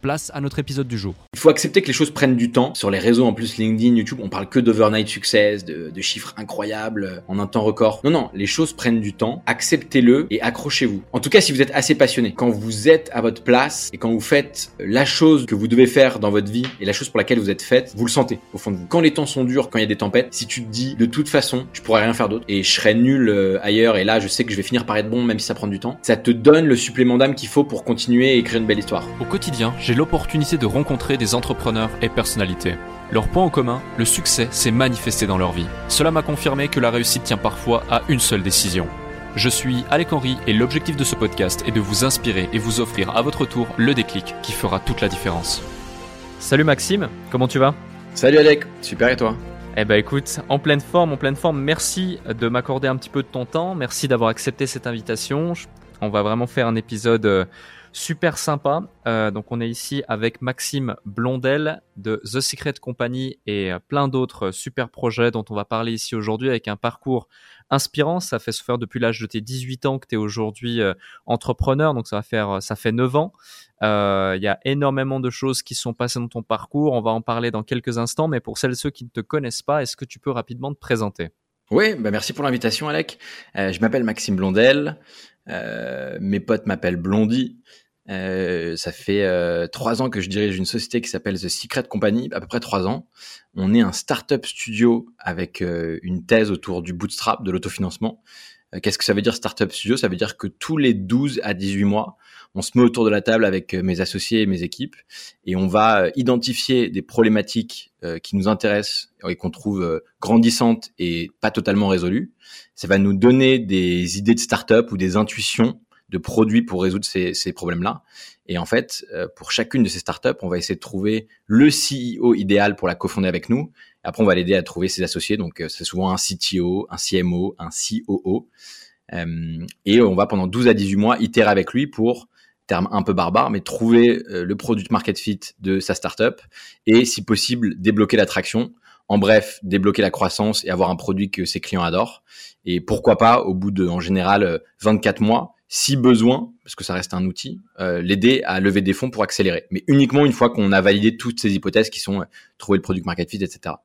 place à notre épisode du jour. Il faut accepter que les choses prennent du temps. Sur les réseaux en plus, LinkedIn, YouTube, on parle que d'overnight success, de, de, chiffres incroyables en un temps record. Non, non, les choses prennent du temps. Acceptez-le et accrochez-vous. En tout cas, si vous êtes assez passionné, quand vous êtes à votre place et quand vous faites la chose que vous devez faire dans votre vie et la chose pour laquelle vous êtes faite, vous le sentez au fond de vous. Quand les temps sont durs, quand il y a des tempêtes, si tu te dis de toute façon, je pourrais rien faire d'autre et je serais nul euh, ailleurs et là, je sais que je vais finir par être bon même si ça prend du temps, ça te donne le supplément d'âme qu'il faut pour continuer et écrire une belle histoire. Au quotidien, j'ai l'opportunité de rencontrer des entrepreneurs et personnalités. Leur point en commun, le succès s'est manifesté dans leur vie. Cela m'a confirmé que la réussite tient parfois à une seule décision. Je suis Alec Henry et l'objectif de ce podcast est de vous inspirer et vous offrir à votre tour le déclic qui fera toute la différence. Salut Maxime, comment tu vas? Salut Alec, super et toi? Eh ben écoute, en pleine forme, en pleine forme, merci de m'accorder un petit peu de ton temps, merci d'avoir accepté cette invitation. On va vraiment faire un épisode euh, super sympa. Euh, donc on est ici avec Maxime Blondel de The Secret Company et euh, plein d'autres super projets dont on va parler ici aujourd'hui avec un parcours inspirant. Ça fait se depuis l'âge de tes 18 ans que tu es aujourd'hui entrepreneur, donc ça va faire ça fait 9 ans. Il y a énormément de choses qui sont passées dans ton parcours. On va en parler dans quelques instants, mais pour celles et ceux qui ne te connaissent pas, est-ce que tu peux rapidement te présenter? Oui, bah merci pour l'invitation, Alec. je m'appelle Maxime Blondel. Euh, mes potes m'appellent Blondie. Euh, ça fait euh, trois ans que je dirige une société qui s'appelle The Secret Company, à peu près trois ans. On est un startup studio avec une thèse autour du bootstrap, de l'autofinancement. Qu'est-ce que ça veut dire startup studio? Ça veut dire que tous les 12 à 18 mois, on se met autour de la table avec mes associés et mes équipes et on va identifier des problématiques qui nous intéressent et qu'on trouve grandissantes et pas totalement résolues ça va nous donner des idées de start-up ou des intuitions de produits pour résoudre ces, ces problèmes-là. Et en fait, euh, pour chacune de ces startups, on va essayer de trouver le CEO idéal pour la cofonder avec nous. Après, on va l'aider à trouver ses associés. Donc, euh, c'est souvent un CTO, un CMO, un COO. Euh, et on va pendant 12 à 18 mois itérer avec lui pour, terme un peu barbare, mais trouver le produit market fit de sa startup et, si possible, débloquer l'attraction en bref, débloquer la croissance et avoir un produit que ses clients adorent. Et pourquoi pas, au bout de, en général, 24 mois, si besoin, parce que ça reste un outil, euh, l'aider à lever des fonds pour accélérer. Mais uniquement une fois qu'on a validé toutes ces hypothèses qui sont euh, trouver le produit market fit, etc.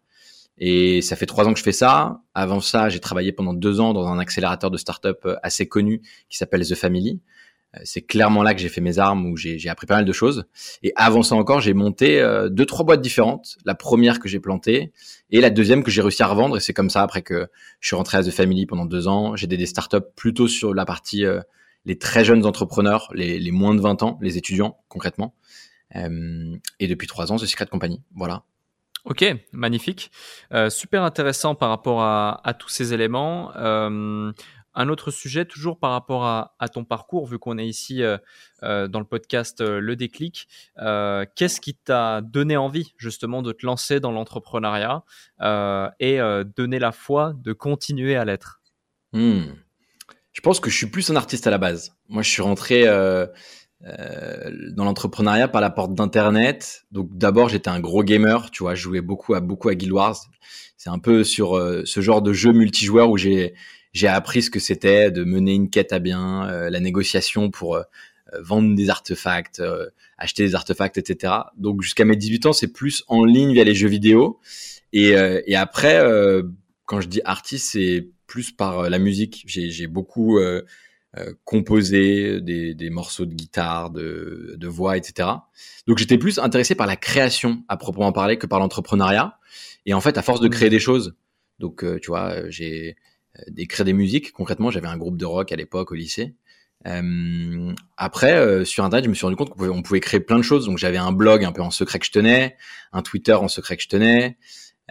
Et ça fait trois ans que je fais ça. Avant ça, j'ai travaillé pendant deux ans dans un accélérateur de start-up euh, assez connu qui s'appelle The Family, euh, c'est clairement là que j'ai fait mes armes, où j'ai appris pas mal de choses. Et avant ça encore, j'ai monté euh, deux, trois boîtes différentes. La première que j'ai plantée et la deuxième que j'ai réussi à revendre. Et c'est comme ça après que je suis rentré à The Family pendant deux ans. J'ai aidé des startups plutôt sur la partie les très jeunes entrepreneurs, les, les, moins de 20 ans, les étudiants concrètement. et depuis trois ans, The Secret Company. Voilà. Ok, magnifique, super intéressant par rapport à, tous ces éléments. Euh, un autre sujet, toujours par rapport à, ton parcours, vu qu'on est ici euh, euh, dans le podcast euh, Le Déclic, qu'est-ce qui t'a donné envie justement de te lancer dans l'entrepreneuriat et donner la foi de continuer à l'être? Hmm. Je pense que je suis plus un artiste à la base. Moi, je suis rentré dans l'entrepreneuriat par la porte d'Internet. Donc d'abord, j'étais un gros gamer, tu vois, je jouais beaucoup à beaucoup à Guild Wars. C'est un peu sur ce genre de jeu multijoueur où j'ai j'ai appris ce que c'était de mener une quête à bien, euh, la négociation pour euh, vendre des artefacts, euh, acheter des artefacts, etc. Donc jusqu'à mes 18 ans, c'est plus en ligne via les jeux vidéo. Et, et après, quand je dis artiste, c'est plus par la musique. J'ai beaucoup composer des, des, morceaux de guitare, de, de voix, etc. Donc j'étais plus intéressé par la création à proprement parler que par l'entrepreneuriat. Et en fait, à force de créer des choses, donc tu vois, j'ai d'écrire des musiques. Concrètement, j'avais un groupe de rock à l'époque au lycée. Euh, après, euh, sur Internet, je me suis rendu compte qu'on pouvait, pouvait créer plein de choses. Donc, j'avais un blog un peu en secret que je tenais, un Twitter en secret que je tenais.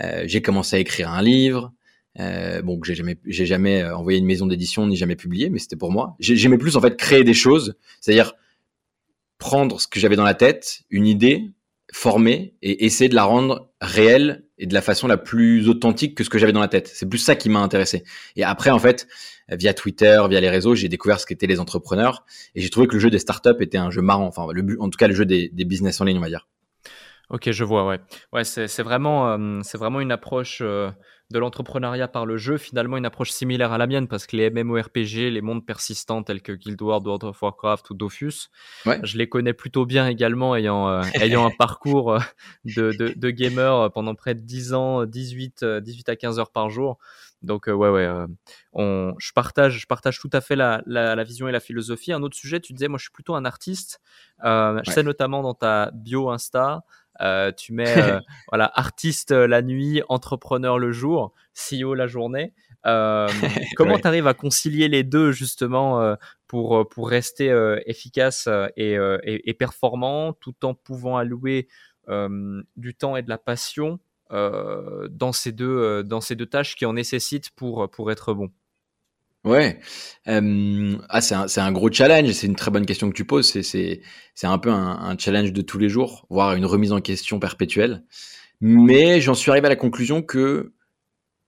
Euh, j'ai commencé à écrire un livre. Euh, bon, j'ai jamais, j'ai jamais euh, envoyé une maison d'édition ni jamais publié, mais c'était pour moi. J'aimais plus en fait créer des choses, c'est-à-dire prendre ce que j'avais dans la tête, une idée, former et essayer de la rendre réelle et de la façon la plus authentique que ce que j'avais dans la tête. C'est plus ça qui m'a intéressé. Et après, en fait, via Twitter, via les réseaux, j'ai découvert ce qu'étaient les entrepreneurs et j'ai trouvé que le jeu des startups était un jeu marrant. Enfin, le, en tout cas, le jeu des, des business en ligne, on va dire. Ok, je vois, ouais. Ouais, c'est vraiment, euh, c'est vraiment une approche euh, de l'entrepreneuriat par le jeu, finalement une approche similaire à la mienne, parce que les MMORPG, les mondes persistants tels que Guild Wars, World of Warcraft ou Dofus, je les connais plutôt bien également, ayant, euh, ayant un parcours de, de, de, gamer pendant près de 10 ans, 18, 18 à 15 heures par jour. Donc ouais, ouais, on, je partage, je partage tout à fait la, la, la, vision et la philosophie. Un autre sujet, tu disais, moi je suis plutôt un artiste. Euh, Je sais notamment dans ta bio Insta, euh, tu mets euh, voilà artiste euh, la nuit, entrepreneur le jour, CEO la journée. Euh, comment tu arrives à concilier les deux justement pour pour rester efficace et, et, et, performant tout en pouvant allouer du temps et de la passion dans ces deux dans ces deux tâches qui en nécessitent pour pour être bon? Ouais, euh, ah c'est un, un, gros challenge. C'est une très bonne question que tu poses. C'est un peu un, un, challenge de tous les jours, voire une remise en question perpétuelle. Mais j'en suis arrivé à la conclusion que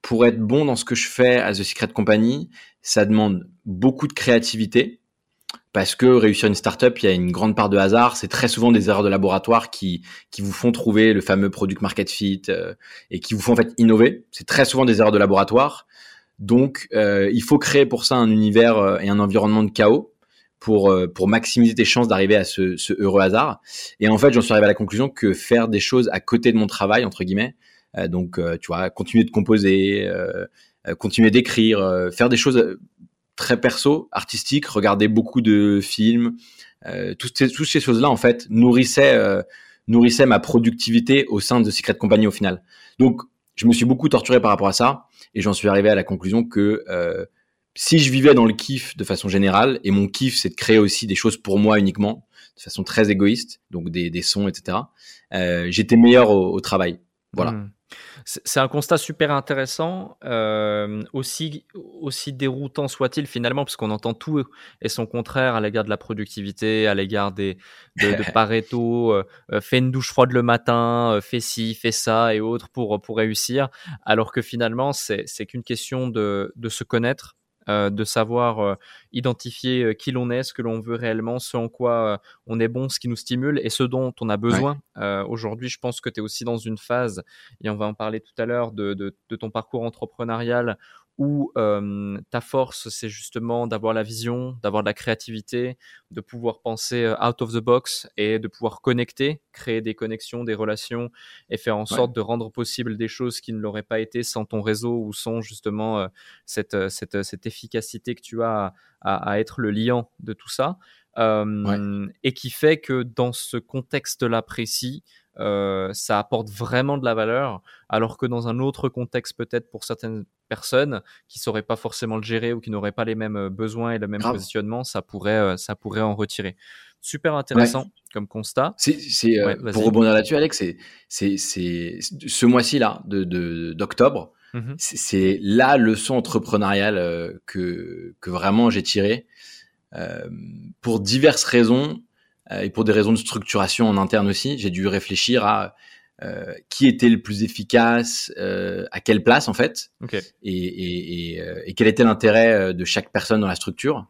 pour être bon dans ce que je fais à The Secret Company, ça demande beaucoup de créativité. Parce que réussir une startup, il y a une grande part de hasard. C'est très souvent des erreurs de laboratoire qui, qui vous font trouver le fameux product market fit euh, et qui vous font en fait innover. C'est très souvent des erreurs de laboratoire. Donc, euh, il faut créer pour ça un univers euh, et un environnement de chaos pour euh, pour maximiser tes chances d'arriver à ce, ce, heureux hasard. Et en fait, j'en suis arrivé à la conclusion que faire des choses à côté de mon travail entre guillemets, donc tu vois, continuer de composer, continuer d'écrire, faire des choses très perso, artistiques, regarder beaucoup de films, toutes ces, toutes ces choses-là en fait nourrissaient nourrissaient ma productivité au sein de Secret Company au final. Donc je me suis beaucoup torturé par rapport à ça et j'en suis arrivé à la conclusion que euh, si je vivais dans le kiff de façon générale, et mon kiff c'est de créer aussi des choses pour moi uniquement, de façon très égoïste, donc des, des sons, etc., euh, j'étais meilleur au, au, travail. Voilà. Mmh. C'est un constat super intéressant, euh, aussi, aussi déroutant soit-il finalement, parce qu'on entend tout et son contraire à l'égard de la productivité, à l'égard des de, de Pareto, euh, euh, fais une douche froide le matin, euh, fais ci, fais ça et autres pour, pour réussir, alors que finalement c'est qu'une question de, de se connaître, euh, de savoir euh, identifier euh, qui l'on est, ce que l'on veut réellement, ce en quoi on est bon, ce qui nous stimule et ce dont on a besoin. Aujourd'hui, je pense que tu es aussi dans une phase, et on va en parler tout à l'heure, de, de, de, ton parcours entrepreneurial où euh, ta force, c'est justement d'avoir la vision, d'avoir de la créativité, de pouvoir penser out of the box et de pouvoir connecter, créer des connexions, des relations et faire en sorte de rendre possible des choses qui ne l'auraient pas été sans ton réseau ou sans justement euh, cette, cette, cette, efficacité que tu as à, à, être le liant de tout ça. Euh, et qui fait que dans ce contexte-là précis, euh, ça apporte vraiment de la valeur, alors que dans un autre contexte peut-être pour certaines personnes qui sauraient pas forcément le gérer ou qui n'auraient pas les mêmes euh, besoins et le même positionnement, ça pourrait, euh, ça pourrait en retirer. Super intéressant comme constat. C'est, pour rebondir là-dessus, Alex, c'est, c'est, c'est ce mois-ci là, de, d'octobre, mmh c'est, la leçon entrepreneuriale que, que vraiment j'ai tirée. pour diverses raisons, et pour des raisons de structuration en interne aussi, j'ai dû réfléchir à euh, qui était le plus efficace, euh, à quelle place en fait, okay. et, et, et, euh, et, quel était l'intérêt euh, de chaque personne dans la structure.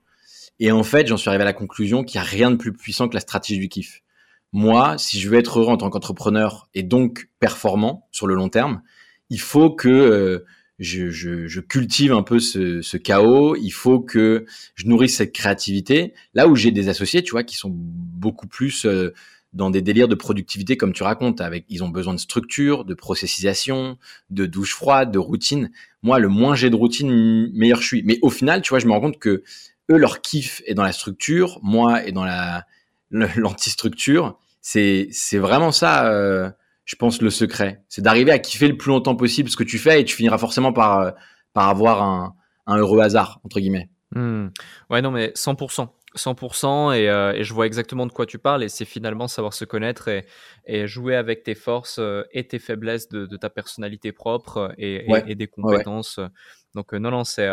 Et en fait, j'en suis arrivé à la conclusion qu'il n'y a rien de plus puissant que la stratégie du kiff. Moi, si je veux être heureux en tant qu'entrepreneur et donc performant sur le long terme, il faut que je, je, je, cultive un peu ce, ce, chaos. Il faut que je nourrisse cette créativité. Là où j'ai des associés, tu vois, qui sont beaucoup plus euh, dans des délires de productivité, comme tu racontes. Avec, ils ont besoin de structure, de processisation, de douche froide, de routine. Moi, le moins j'ai de routine, meilleur je suis. Mais au final, tu vois, je me rends compte que eux, leur kiff est dans la structure, moi est dans la l'antistructure. C'est c'est vraiment ça, euh, je pense, le secret. C'est d'arriver à kiffer le plus longtemps possible ce que tu fais et tu finiras forcément par euh, avoir un, heureux hasard entre guillemets. Mmh. Ouais, non, mais 100%. 100% et, euh, et, je vois exactement de quoi tu parles et c'est finalement savoir se connaître et, et jouer avec tes forces euh, et tes faiblesses de, de ta personnalité propre euh, et, et, et des compétences. Ouais. Donc non, non, c'est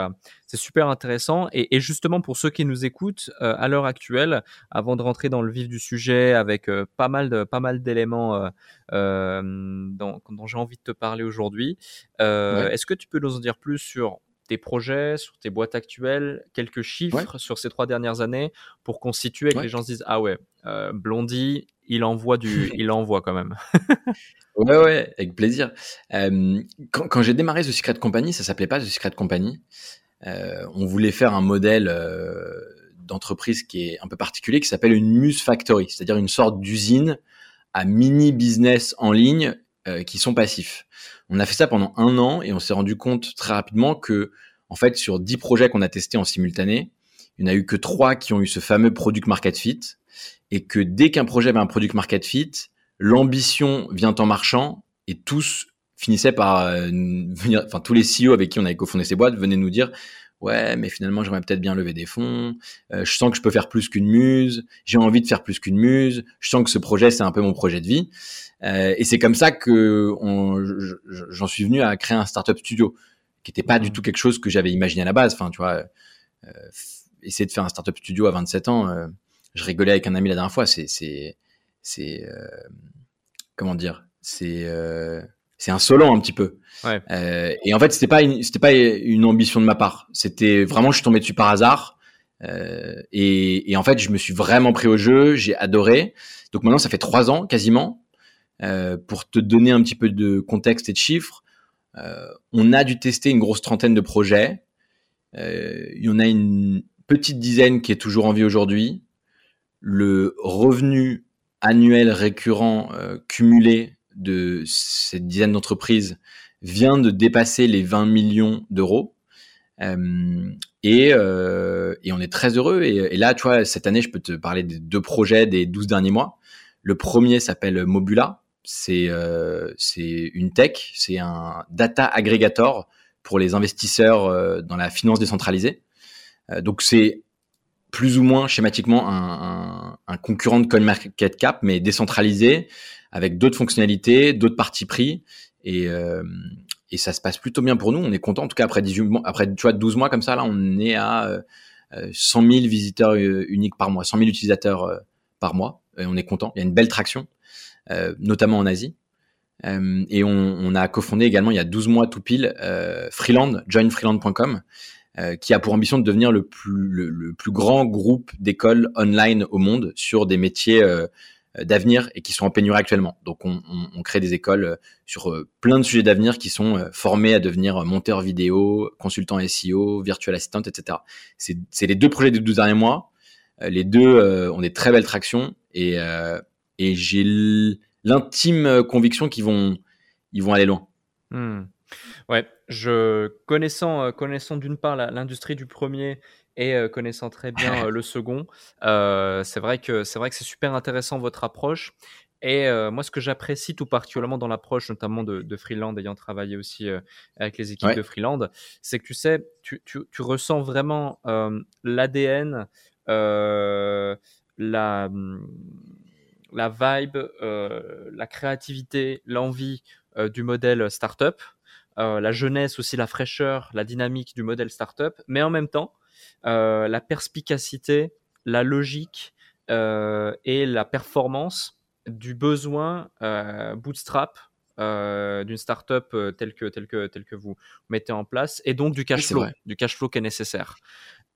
c'est super intéressant. Et, justement pour ceux qui nous écoutent à l'heure actuelle, avant de rentrer dans le vif du sujet avec pas mal de pas mal d'éléments euh, dont, dont j'ai envie de te parler aujourd'hui, ouais. est-ce que tu peux nous en dire plus sur tes projets, sur tes boîtes actuelles, quelques chiffres ouais. sur ces trois dernières années pour constituer et que ouais. les gens se disent ah ouais, euh, Blondie, il envoie du, il envoie quand même. ouais ouais, avec plaisir. Euh, quand, quand j'ai démarré The Secret Company, ça s'appelait pas The Secret Company. Euh, on voulait faire un modèle euh, d'entreprise qui est un peu particulier, qui s'appelle une Muse Factory, c'est-à-dire une sorte d'usine à mini business en ligne euh, qui sont passifs. On a fait ça pendant un an et on s'est rendu compte très rapidement que, en fait, sur 10 projets qu'on a testés en simultané, il n'y en a eu que trois qui ont eu ce fameux product market fit et que dès qu'un projet avait un product market fit, l'ambition vient en marchant et tous finissaient par euh, venir, enfin tous les CEO avec qui on avait cofondé ces boîtes venaient nous dire ouais mais finalement j'aimerais peut-être bien lever des fonds, euh, je sens que je peux faire plus qu'une muse, j'ai envie de faire plus qu'une muse, je sens que ce projet c'est un peu mon projet de vie euh, et c'est comme ça que j'en suis venu à créer un startup studio, qui n'était pas du mmh. tout quelque chose que j'avais imaginé à la base. Enfin, tu vois, euh, essayer de faire un startup studio à 27 ans, je rigolais avec un ami la dernière fois. C'est, c'est, c'est, comment dire, c'est, c'est insolent un petit peu. Ouais. et en fait, c'était pas, une, c'était pas une ambition de ma part. C'était vraiment, je suis tombé dessus par hasard. Et, et en fait, je me suis vraiment pris au jeu. J'ai adoré. Donc maintenant, ça fait trois ans quasiment euh, pour te donner un petit peu de contexte et de chiffres, euh, on a dû tester une grosse trentaine de projets. Euh, il y en a une petite dizaine qui est toujours en vie aujourd'hui. Le revenu annuel récurrent euh, cumulé de cette dizaine d'entreprises vient de dépasser les 20 millions d'euros. Euh, et, euh, et, on est très heureux. Et, là, tu vois, cette année, je peux te parler des deux projets des 12 derniers mois. Le premier s'appelle Mobula c'est euh, une tech, c'est un data aggregator pour les investisseurs euh, dans la finance décentralisée. Donc c'est plus ou moins schématiquement un, un, un concurrent de CoinMarketCap, mais décentralisé, avec d'autres fonctionnalités, d'autres parties pris, et, euh, et ça se passe plutôt bien pour nous. On est content, en tout cas après 18 mois, après tu vois 12 mois comme ça, là, on est à 100 000 visiteurs uniques par mois, 100 000 utilisateurs par mois, et on est content. Il y a une belle traction. Euh, notamment en Asie. Euh, et on, a cofondé également il y a 12 mois tout pile euh, Freeland, joinfreeland.com, euh, qui a pour ambition de devenir le plus, grand groupe d'écoles online au monde sur des métiers euh, d'avenir et qui sont en pénurie actuellement. Donc on, crée des écoles sur plein de sujets d'avenir qui sont formés à devenir monteur vidéo, consultant SEO, virtual assistant, etc. C'est les deux projets des 12 derniers mois. Les deux ont des très belles tractions et, j'ai l'intime conviction qu'ils vont, ils vont aller loin. Mmh. Ouais, je connaissant, euh, connaissant d'une part l'industrie du premier et euh, connaissant très bien le second, c'est vrai que c'est vrai que c'est super intéressant votre approche. Et moi, ce que j'apprécie tout particulièrement dans l'approche, notamment de, de, Freeland, ayant travaillé aussi avec les équipes ouais. de Freeland, c'est que tu sais, tu, tu, tu ressens vraiment l'ADN, la hum, la vibe, euh, la créativité, l'envie euh, du modèle startup, euh, la jeunesse aussi, la fraîcheur, la dynamique du modèle startup, mais en même temps, la perspicacité, la logique euh, et la performance du besoin euh, bootstrap d'une startup telle que, telle, que, telle que vous mettez en place, et donc du cash flow, du cash flow qui est nécessaire.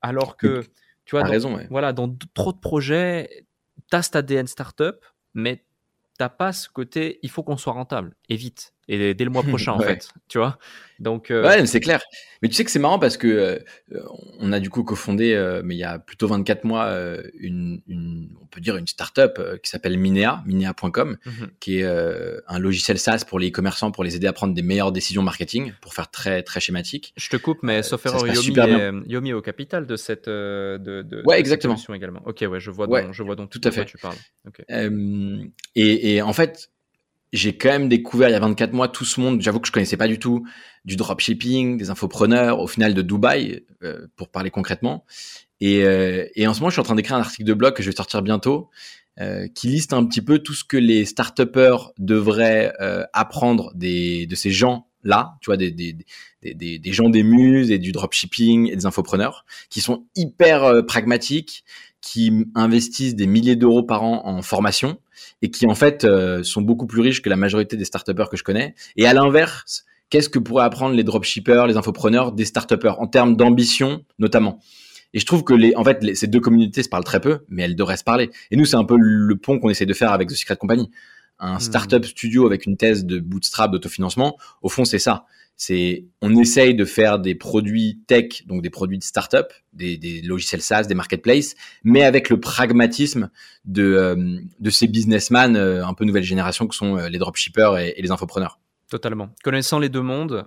Alors que, tu vois, dans, raison, ouais. voilà, dans trop de projets, tu as cet ADN startup, mais t'as pas ce côté il faut qu'on soit rentable et vite. Et dès le mois prochain en fait, tu vois. Donc euh, ouais, c'est clair. Mais tu sais que c'est marrant parce que euh, on a du coup cofondé, euh, mais il y a plutôt 24 mois, une, une, on peut dire une startup qui s'appelle Minea, Minea.com, mhm. qui est un logiciel SaaS pour les commerçants pour les aider à prendre des meilleures décisions marketing, pour faire très très schématique. Je te coupe, mais sauf erreur, Yomi, est, Yomi est au capital de cette de, de ouais exactement également. Ok ouais, je vois donc, je vois donc tout à fait. tu parles. et, et en fait j'ai quand même découvert il y a 24 mois tout ce monde, j'avoue que je connaissais pas du tout, du dropshipping, des infopreneurs, au final de Dubaï, euh, pour parler concrètement. Et, euh, et, en ce moment, je suis en train d'écrire un article de blog que je vais sortir bientôt, euh, qui liste un petit peu tout ce que les start devraient apprendre des, de ces gens-là, tu vois, des, des, des, des, gens des muses et du dropshipping et des infopreneurs, qui sont hyper pragmatiques, qui investissent des milliers d'euros par an en formation et qui en fait euh, sont beaucoup plus riches que la majorité des start que je connais. Et à l'inverse, qu'est-ce que pourraient apprendre les dropshippers, les infopreneurs des start en termes d'ambition notamment? Et je trouve que les, en fait, ces deux communautés se parlent très peu, mais elles devraient se parler. Et nous, c'est un peu le pont qu'on essaie de faire avec The Secret Company. Un hmm. startup studio avec une thèse de bootstrap, d'autofinancement, au fond, c'est ça c'est on essaye de faire des produits tech, donc des produits de startup, des, des logiciels SaaS, des marketplaces, mais avec le pragmatisme de, euh, de ces businessmen euh, un peu nouvelle génération que sont euh, les dropshippers et, les infopreneurs. Totalement. Connaissant les deux mondes,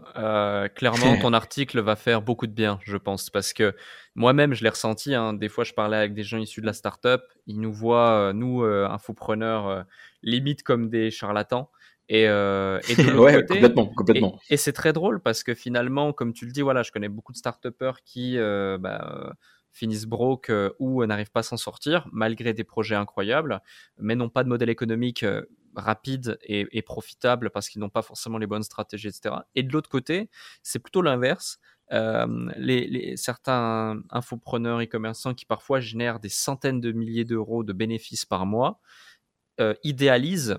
clairement, ton article va faire beaucoup de bien, je pense, parce que moi-même, je l'ai ressenti. Hein, des fois, je parlais avec des gens issus de la startup, ils nous voient, nous, infopreneurs, limite comme des charlatans. Et, euh, et de côté, complètement, complètement. Et, c'est très drôle parce que finalement, comme tu le dis, voilà, je connais beaucoup de start qui euh, bah, finissent broke euh, ou n'arrivent pas à s'en sortir malgré des projets incroyables, mais n'ont pas de modèle économique euh, rapide et, profitable parce qu'ils n'ont pas forcément les bonnes stratégies, etc. Et de l'autre côté, c'est plutôt l'inverse. Euh, les, certains infopreneurs et commerçants qui parfois génèrent des centaines de milliers d'euros de bénéfices par mois euh, idéalisent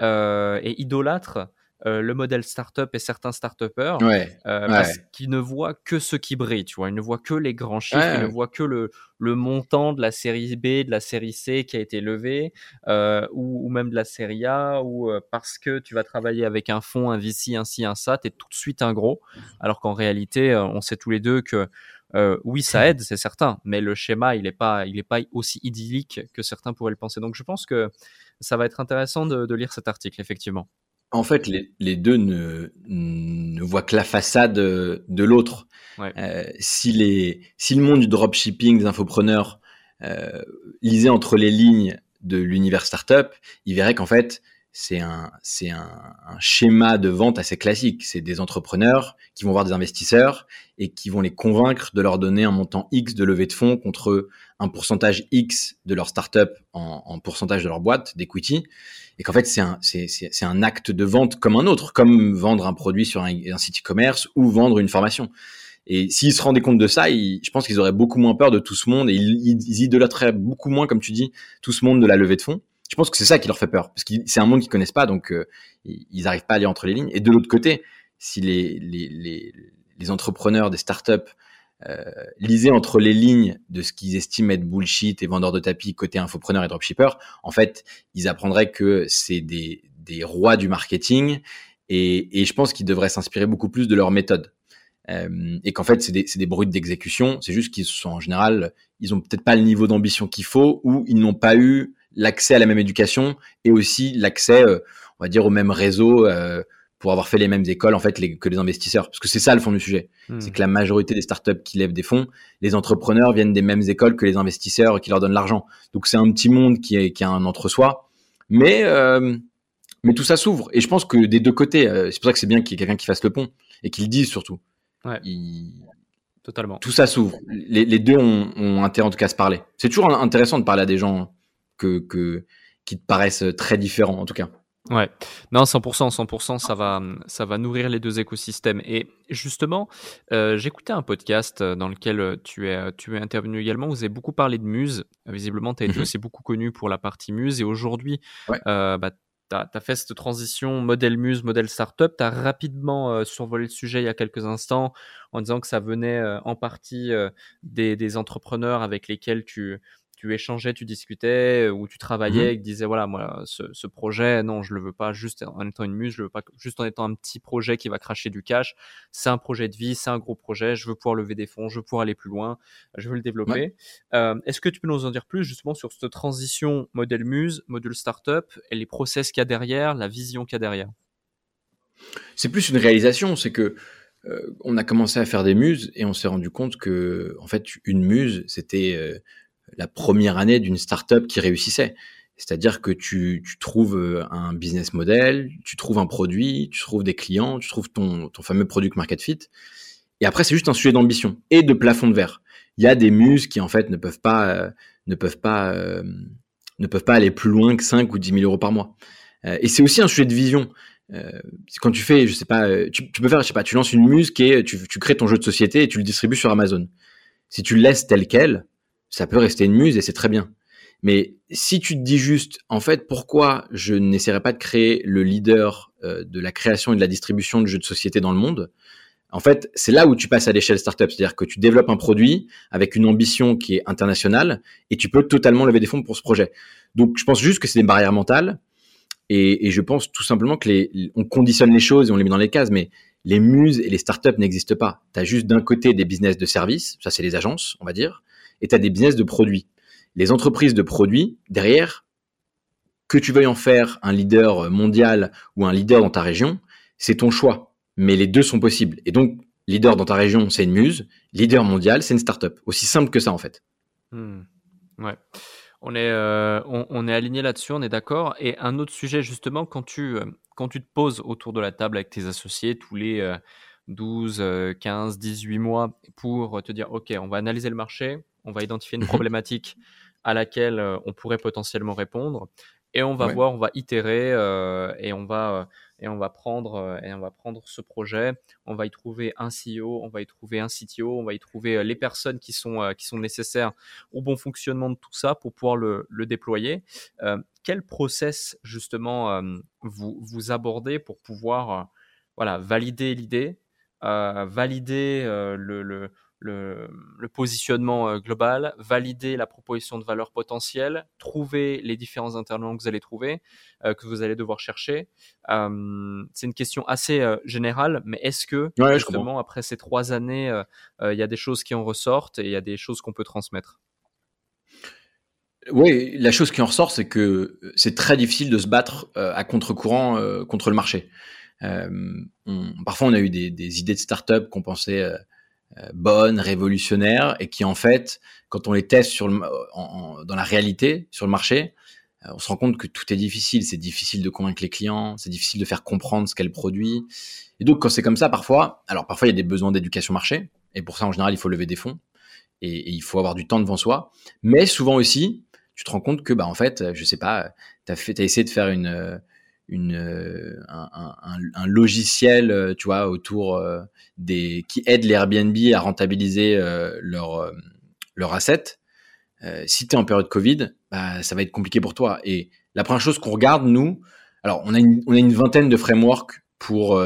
euh, et idolâtre euh, le modèle startup et certains startupeurs ouais, euh, parce qu'ils ne voient que ce qui brille, tu vois. Ils ne voient que les grands chiffres, ils ne voient que le, le montant de la série B, de la série C qui a été levé, euh, ou, ou, même de la série A, ou parce que tu vas travailler avec un fonds, un VC, ainsi, un SAT, et tout de suite un gros. Alors qu'en réalité, on sait tous les deux que oui, ça aide, c'est certain, mais le schéma, il n'est pas, il est pas aussi idyllique que certains pourraient le penser. Donc, je pense que ça va être intéressant de, de lire cet article, effectivement. En fait, les, les deux ne, ne, voient que la façade de l'autre. Euh, si, les, si le monde du dropshipping, des infopreneurs, euh, lisait entre les lignes de l'univers startup, il verrait qu'en fait, c'est un, c'est un, schéma de vente assez classique. C'est des entrepreneurs qui vont voir des investisseurs et qui vont les convaincre de leur donner un montant X de levée de fonds contre un pourcentage X de leur startup en, en pourcentage de leur boîte d'equity. Et qu'en fait, c'est un, c'est, c'est, un acte de vente comme un autre, comme vendre un produit sur un, site e-commerce ou vendre une formation. Et s'ils se rendaient compte de ça, je pense qu'ils auraient beaucoup moins peur de tout ce monde et ils, ils beaucoup moins, comme tu dis, tout ce monde de la levée de fonds je pense que c'est ça qui leur fait peur, parce que c'est un monde qu'ils connaissent pas, donc euh, ils n'arrivent pas à lire entre les lignes. Et de l'autre côté, si les, les, les, entrepreneurs des startups euh, lisaient entre les lignes de ce qu'ils estiment être bullshit et vendeurs de tapis côté infopreneurs et dropshippers, en fait, ils apprendraient que c'est des, des rois du marketing et, et je pense qu'ils devraient s'inspirer beaucoup plus de leur méthode. Euh, et qu'en fait, c'est des, des brutes d'exécution. C'est juste qu'ils sont en général, ils ont peut-être pas le niveau d'ambition qu'il faut ou ils n'ont pas eu l'accès à la même éducation et aussi l'accès, euh, on va dire, au même réseau euh, pour avoir fait les mêmes écoles en fait les, que les investisseurs. Parce que c'est ça le fond du sujet. Hmm. C'est que la majorité des startups qui lèvent des fonds, les entrepreneurs viennent des mêmes écoles que les investisseurs qui leur donnent l'argent. Donc c'est un petit monde qui, est, qui a un entre-soi. Mais, euh, mais tout ça s'ouvre. Et je pense que des deux côtés, c'est pour ça que c'est bien qu'il y ait quelqu'un qui fasse le pont et qu'il dise surtout. Ouais. Totalement. Tout ça s'ouvre. Les, les, deux ont, ont intérêt en tout cas à se parler. C'est toujours intéressant de parler à des gens que, que, qui te paraissent très différents en tout cas. Ouais, non, 100%, 100%, ça va, ça va nourrir les deux écosystèmes. Et justement, euh, j'écoutais un podcast dans lequel tu es, tu es intervenu également. Vous avez beaucoup parlé de Muse. Visiblement, tu as été mhm. aussi beaucoup connu pour la partie Muse. Et aujourd'hui, euh, bah, tu as, fait cette transition modèle Muse, modèle startup. Tu as rapidement euh, survolé le sujet il y a quelques instants en disant que ça venait en partie des, des, entrepreneurs avec lesquels tu, tu échangeais, tu discutais, ou tu travaillais Mhm. et que disais voilà moi ce, ce projet non je le veux pas juste en étant une muse, je le veux pas juste en étant un petit projet qui va cracher du cash. C'est un projet de vie, c'est un gros projet. Je veux pouvoir lever des fonds, je veux pouvoir aller plus loin, je veux le développer. Euh, Est-ce que tu peux nous en dire plus justement sur cette transition modèle muse, module startup et les process qu'il y a derrière, la vision qu'il y a derrière? C'est plus une réalisation, c'est que euh, on a commencé à faire des muses et on s'est rendu compte que en fait une muse c'était euh, la première année d'une startup qui réussissait. C'est-à-dire que tu, trouves euh, un business model, tu trouves un produit, tu trouves des clients, tu trouves ton, fameux product market fit. Et après, c'est juste un sujet d'ambition et de plafond de verre. Il y a des muses qui en fait ne peuvent pas, euh, ne peuvent pas, euh, ne peuvent pas aller plus loin que 5 ou 10 000 euros par mois. Et c'est aussi un sujet de vision. Quand tu fais, je sais pas, tu, tu peux faire, je sais pas, tu lances une muse qui est, tu, tu crées ton jeu de société et tu le distribues sur Amazon. Si tu le laisses tel quel, ça peut rester une muse et c'est très bien. Mais si tu te dis juste, en fait, pourquoi je n'essaierai pas de créer le leader euh, de la création et de la distribution de jeux de société dans le monde, en fait, c'est là où tu passes à l'échelle startup. C'est-à-dire que tu développes un produit avec une ambition qui est internationale et tu peux totalement lever des fonds pour ce projet. Donc, je pense juste que c'est des barrières mentales et, je pense tout simplement que on conditionne les choses et on les met dans les cases, mais les muses et les startups n'existent pas. Tu as juste d'un côté des business de services, ça c'est les agences, on va dire, et tu as des business de produits. Les entreprises de produits, derrière, que tu veuilles en faire un leader mondial ou un leader dans ta région, c'est ton choix. Mais les deux sont possibles. Et donc, leader dans ta région, c'est une muse, leader mondial, c'est une startup. Aussi simple que ça, en fait. Hmm. Ouais. On est, euh, on, est aligné là-dessus, on est d'accord. Et un autre sujet, justement, quand tu, euh, quand tu te poses autour de la table avec tes associés tous les euh, 12, 15, 18 mois pour te dire, OK, on va analyser le marché, on va identifier une problématique à laquelle euh, on pourrait potentiellement répondre. Et on va ouais. voir, on va itérer euh, et on va et on va prendre euh, et on va prendre ce projet. On va y trouver un CEO, on va y trouver un CTO, on va y trouver euh, les personnes qui sont euh, qui sont nécessaires au bon fonctionnement de tout ça pour pouvoir le, le déployer. Euh, quel process justement euh, vous vous abordez pour pouvoir euh, voilà valider l'idée, valider le, le le, le, positionnement euh, global, valider la proposition de valeur potentielle, trouver les différents intervenants que vous allez trouver, euh, que vous allez devoir chercher. Euh, c'est une question assez euh, générale, mais est-ce que ouais, justement après ces trois années, il y a des choses qui en ressortent et il y a des choses qu'on peut transmettre? Oui, la chose qui en ressort, c'est que c'est très difficile de se battre à contre-courant contre le marché. On, parfois, on a eu des, des idées de start-up qu'on pensait bonnes, révolutionnaires, et qui en fait, quand on les teste sur le, en, en, dans la réalité, sur le marché, euh, on se rend compte que tout est difficile. C'est difficile de convaincre les clients, c'est difficile de faire comprendre ce qu'est le produit. Et donc, quand c'est comme ça, parfois, alors parfois il y a des besoins d'éducation marché, et pour ça, en général, il faut lever des fonds, et, il faut avoir du temps devant soi. Mais souvent aussi, tu te rends compte que, bah, en fait, je sais pas, t'as fait, t'as essayé de faire une une, un, un, logiciel, tu vois, autour euh, des qui aide les Airbnb à rentabiliser euh, leur euh, leur si tu es en période Covid, bah, ça va être compliqué pour toi. Et la première chose qu'on regarde, nous, alors on a une, on a une vingtaine de frameworks pour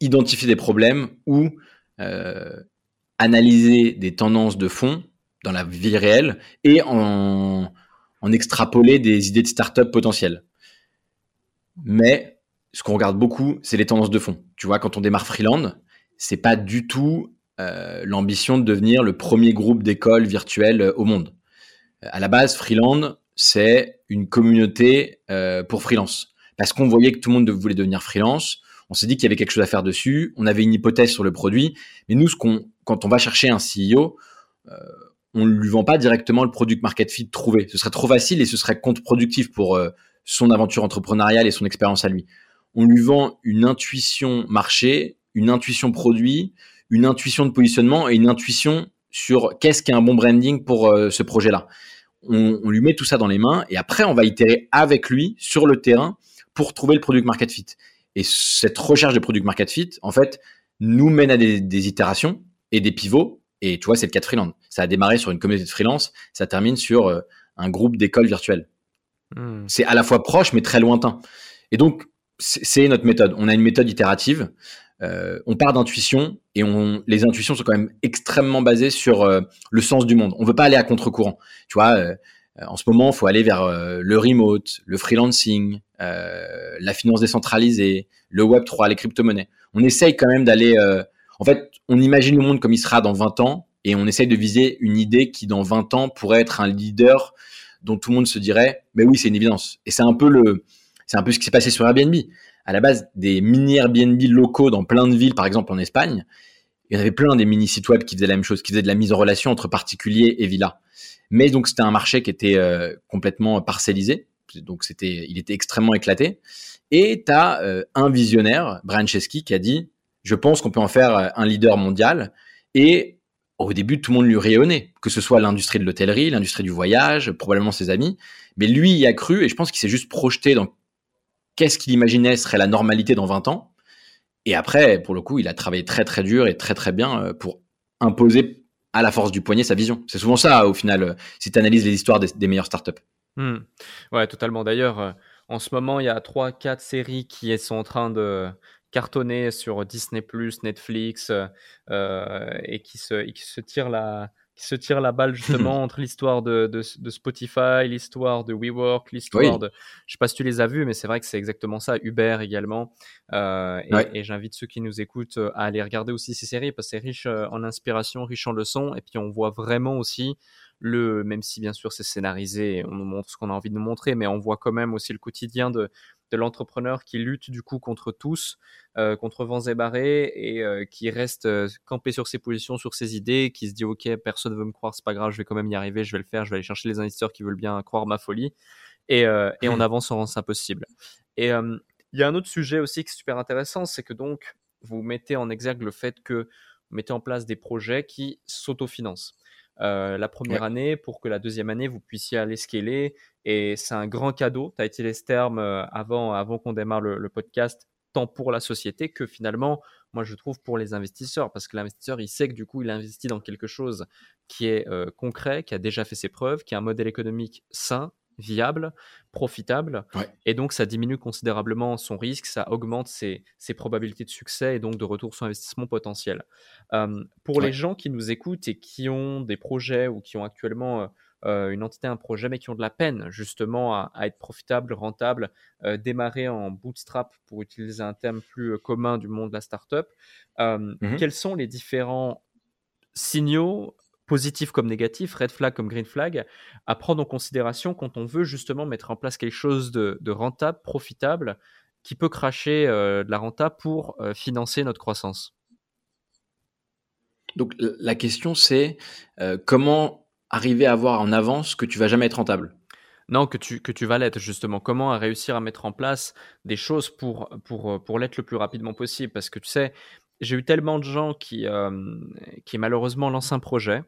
identifier des problèmes ou analyser des tendances de fond dans la vie réelle et en, en extrapoler des idées de start-up potentielles. Mais ce qu'on regarde beaucoup, c'est les tendances de fond. Tu vois, quand on démarre Freeland, c'est pas du tout euh, l'ambition de devenir le premier groupe d'écoles virtuelles au monde. À la base, Freeland, c'est une communauté euh, pour freelance. Parce qu'on voyait que tout le monde voulait devenir freelance. On s'est dit qu'il y avait quelque chose à faire dessus. On avait une hypothèse sur le produit. Mais nous, quand on va chercher un CEO, euh, on ne lui vend pas directement le product market fit trouvé. Ce serait trop facile et ce serait contre-productif pour euh, son aventure entrepreneuriale et son expérience à lui. On lui vend une intuition marché, une intuition produit, une intuition de positionnement et une intuition sur qu'est-ce qu'est un bon branding pour euh, ce projet-là. On, lui met tout ça dans les mains et après on va itérer avec lui sur le terrain pour trouver le product market fit. Et cette recherche de product market fit, en fait, nous mène à des, itérations et des pivots. Et tu vois, c'est le cas de Freelance. Ça a démarré sur une communauté de freelance, ça termine sur euh, un groupe d'écoles virtuelles. Mmh. C'est à la fois proche mais très lointain. Et donc c'est notre méthode. On a une méthode itérative euh, on part d'intuition et on, les intuitions sont quand même extrêmement basées sur euh, le sens du monde. On veut pas aller à contre-courant. Tu vois, euh, en ce moment, il faut aller vers le remote, le freelancing, la finance décentralisée, le Web 3, les crypto-monnaies. On essaye quand même d'aller. en fait, on imagine le monde comme il sera dans 20 ans et on essaye de viser une idée qui, dans 20 ans, pourrait être un leader dont tout le monde se dirait, mais oui, c'est une évidence. Et c'est un peu le, c'est un peu ce qui s'est passé sur Airbnb à la base des mini Airbnb locaux dans plein de villes, par exemple en Espagne. Il y en avait plein des mini sites web qui faisaient la même chose, qui faisaient de la mise en relation entre particuliers et villas. Mais donc c'était un marché qui était euh, complètement parcellisé, donc c'était, il était extrêmement éclaté. Et tu as euh, un visionnaire, Brian Chesky, qui a dit, je pense qu'on peut en faire euh, un leader mondial. Et au début, tout le monde lui rayonnait, que ce soit l'industrie de l'hôtellerie, l'industrie du voyage, probablement ses amis. Mais lui y a cru et je pense qu'il s'est juste projeté dans qu'est-ce qu'il imaginait serait la normalité dans 20 ans. Et après, pour le coup, il a travaillé très très dur et très très bien euh, pour imposer à la force du poignet sa vision. C'est souvent ça, au final, euh, si tu analyses les histoires des, meilleures startups. Hmm. Ouais, totalement. D'ailleurs, euh, en ce moment, il y a 3-4 séries qui sont en train de cartonner sur Disney+, Netflix, et qui se, et qui se tirent la, qui se tire la balle justement entre l'histoire de, de, Spotify, l'histoire de WeWork, l'histoire de... Je sais pas si tu les as vus, mais c'est vrai que c'est exactement ça. Uber également. Euh, et, j'invite ceux qui nous écoutent euh, à aller regarder aussi ces séries parce que c'est riche euh, en inspiration, riche en leçons. Et puis on voit vraiment aussi le, même si bien sûr c'est scénarisé, on nous montre ce qu'on a envie de nous montrer, mais on voit quand même aussi le quotidien de, de l'entrepreneur qui lutte du coup contre tous, euh, contre vents et barrés et euh, qui reste euh, campé sur ses positions, sur ses idées, qui se dit ok personne veut me croire, c'est pas grave, je vais quand même y arriver, je vais le faire, je vais aller chercher les investisseurs qui veulent bien croire ma folie et, et on mmh. avance en rend ça possible. Et il y a un autre sujet aussi qui est super intéressant, c'est que donc vous mettez en exergue le fait que vous mettez en place des projets qui s'autofinancent. Euh, la première année pour que la deuxième année, vous puissiez aller scaler. Et c'est un grand cadeau. Tu as utilisé ce terme euh, avant, avant qu'on démarre le, podcast, tant pour la société que finalement, moi, je trouve pour les investisseurs. Parce que l'investisseur, il sait que du coup, il investit dans quelque chose qui est euh, concret, qui a déjà fait ses preuves, qui a un modèle économique sain, viable, profitable. Et donc, ça diminue considérablement son risque, ça augmente ses, probabilités de succès et donc de retour sur investissement potentiel. pour les gens qui nous écoutent et qui ont des projets ou qui ont actuellement euh, euh, une entité, un projet, mais qui ont de la peine justement à, être profitable, rentable, euh, démarrer en bootstrap pour utiliser un terme plus commun du monde de la startup, mmh quels sont les différents signaux positif comme négatif, red flag comme green flag, à prendre en considération quand on veut justement mettre en place quelque chose de, rentable, profitable, qui peut cracher euh, de la renta pour euh, financer notre croissance. Donc la question c'est euh, comment arriver à voir en avance que tu vas jamais être rentable? Non, que tu, que tu vas l'être, justement. Comment réussir à mettre en place des choses pour, pour, pour l'être le plus rapidement possible? Parce que tu sais, j'ai eu tellement de gens qui, qui malheureusement lancent un projet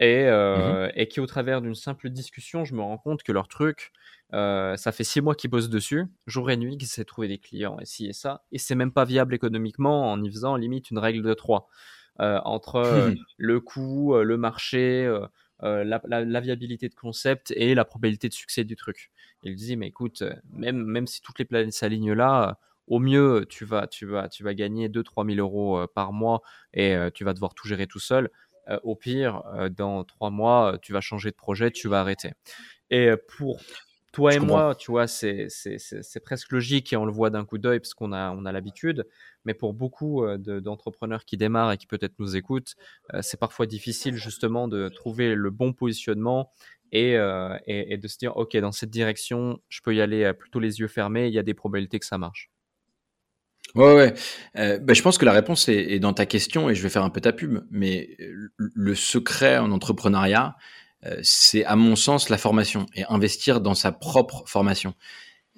et, mmh et qui, au travers d'une simple discussion, je me rends compte que leur truc, ça fait six mois qu'ils bossent dessus, jour et nuit, qu'ils essaient de trouver des clients et ci et ça, et c'est même pas viable économiquement en y faisant limite une règle de trois entre le coût, le marché, la, la, viabilité de concept et la probabilité de succès du truc. Il dit, mais écoute, même, même si toutes les planètes s'alignent là, au mieux, tu vas, tu vas, tu vas gagner 2-3 000 euros par mois et tu vas devoir tout gérer tout seul. au pire, dans trois mois, tu vas changer de projet, tu vas arrêter. Et pour toi et moi, tu vois, c'est presque logique et on le voit d'un coup d'œil parce qu'on a, on a l'habitude. Mais pour beaucoup d'entrepreneurs qui démarrent et qui peut-être nous écoutent, c'est parfois difficile justement de trouver le bon positionnement et, et, et, de se dire, OK, dans cette direction, je peux y aller plutôt les yeux fermés, il y a des probabilités que ça marche. Ouais, ouais. Euh, bah, je pense que la réponse est, dans ta question et je vais faire un peu ta pub. Mais le secret en entrepreneuriat, euh, c'est à mon sens la formation et investir dans sa propre formation.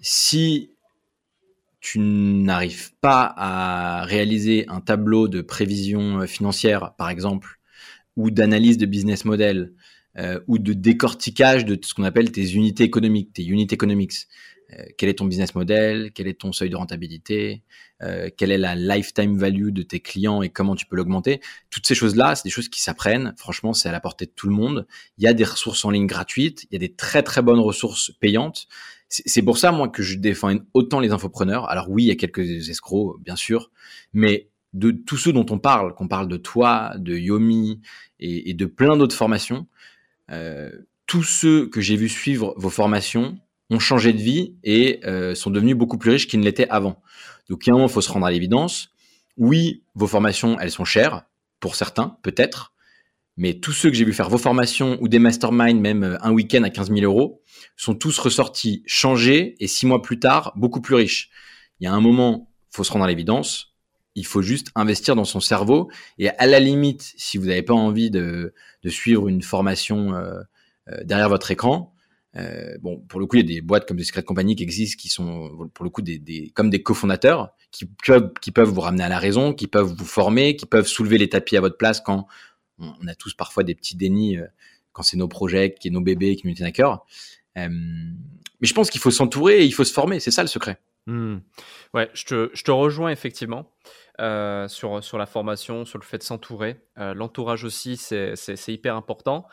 Si tu n'arrives pas à réaliser un tableau de prévision financière, par exemple, ou d'analyse de business model, euh, ou de décortiquage de ce qu'on appelle tes unités économiques, tes unit economics, euh, quel est ton business model, quel est ton seuil de rentabilité, euh, quelle est la lifetime value de tes clients et comment tu peux l'augmenter? Toutes ces choses-là, c'est des choses qui s'apprennent. Franchement, c'est à la portée de tout le monde. Il y a des ressources en ligne gratuites, il y a des très très bonnes ressources payantes. C'est pour ça, moi, que je défends autant les infopreneurs. Alors oui, il y a quelques escrocs, bien sûr, mais de tous ceux dont on parle, qu'on parle de toi, de Yomi et, de plein d'autres formations, euh, tous ceux que j'ai vu suivre vos formations ont changé de vie et euh, sont devenus beaucoup plus riches qu'ils ne l'étaient avant. Donc, il y a un moment, faut se rendre à l'évidence. Oui, vos formations, elles sont chères, pour certains, peut-être, mais tous ceux que j'ai vu faire vos formations ou des masterminds, même euh, un week-end à 15 000 euros, sont tous ressortis changés et six mois plus tard, beaucoup plus riches. Il y a un moment, faut se rendre à l'évidence, il faut juste investir dans son cerveau et à la limite, si vous n'avez pas envie de, suivre une formation euh, derrière votre écran, euh, bon, pour le coup, il y a des boîtes comme des Secret Company qui existent, qui sont pour le coup des, comme des cofondateurs, qui peuvent, qui peuvent vous ramener à la raison, qui peuvent vous former, qui peuvent soulever les tapis à votre place quand on, a tous parfois des petits dénis euh, quand c'est nos projets, qui est nos bébés, qui nous tiennent à cœur. Euh, mais je pense qu'il faut s'entourer et il faut se former, c'est ça le secret. Hmm. Ouais, je te, rejoins effectivement euh, sur, sur la formation, sur le fait de s'entourer. Euh, L'entourage aussi, c'est hyper important.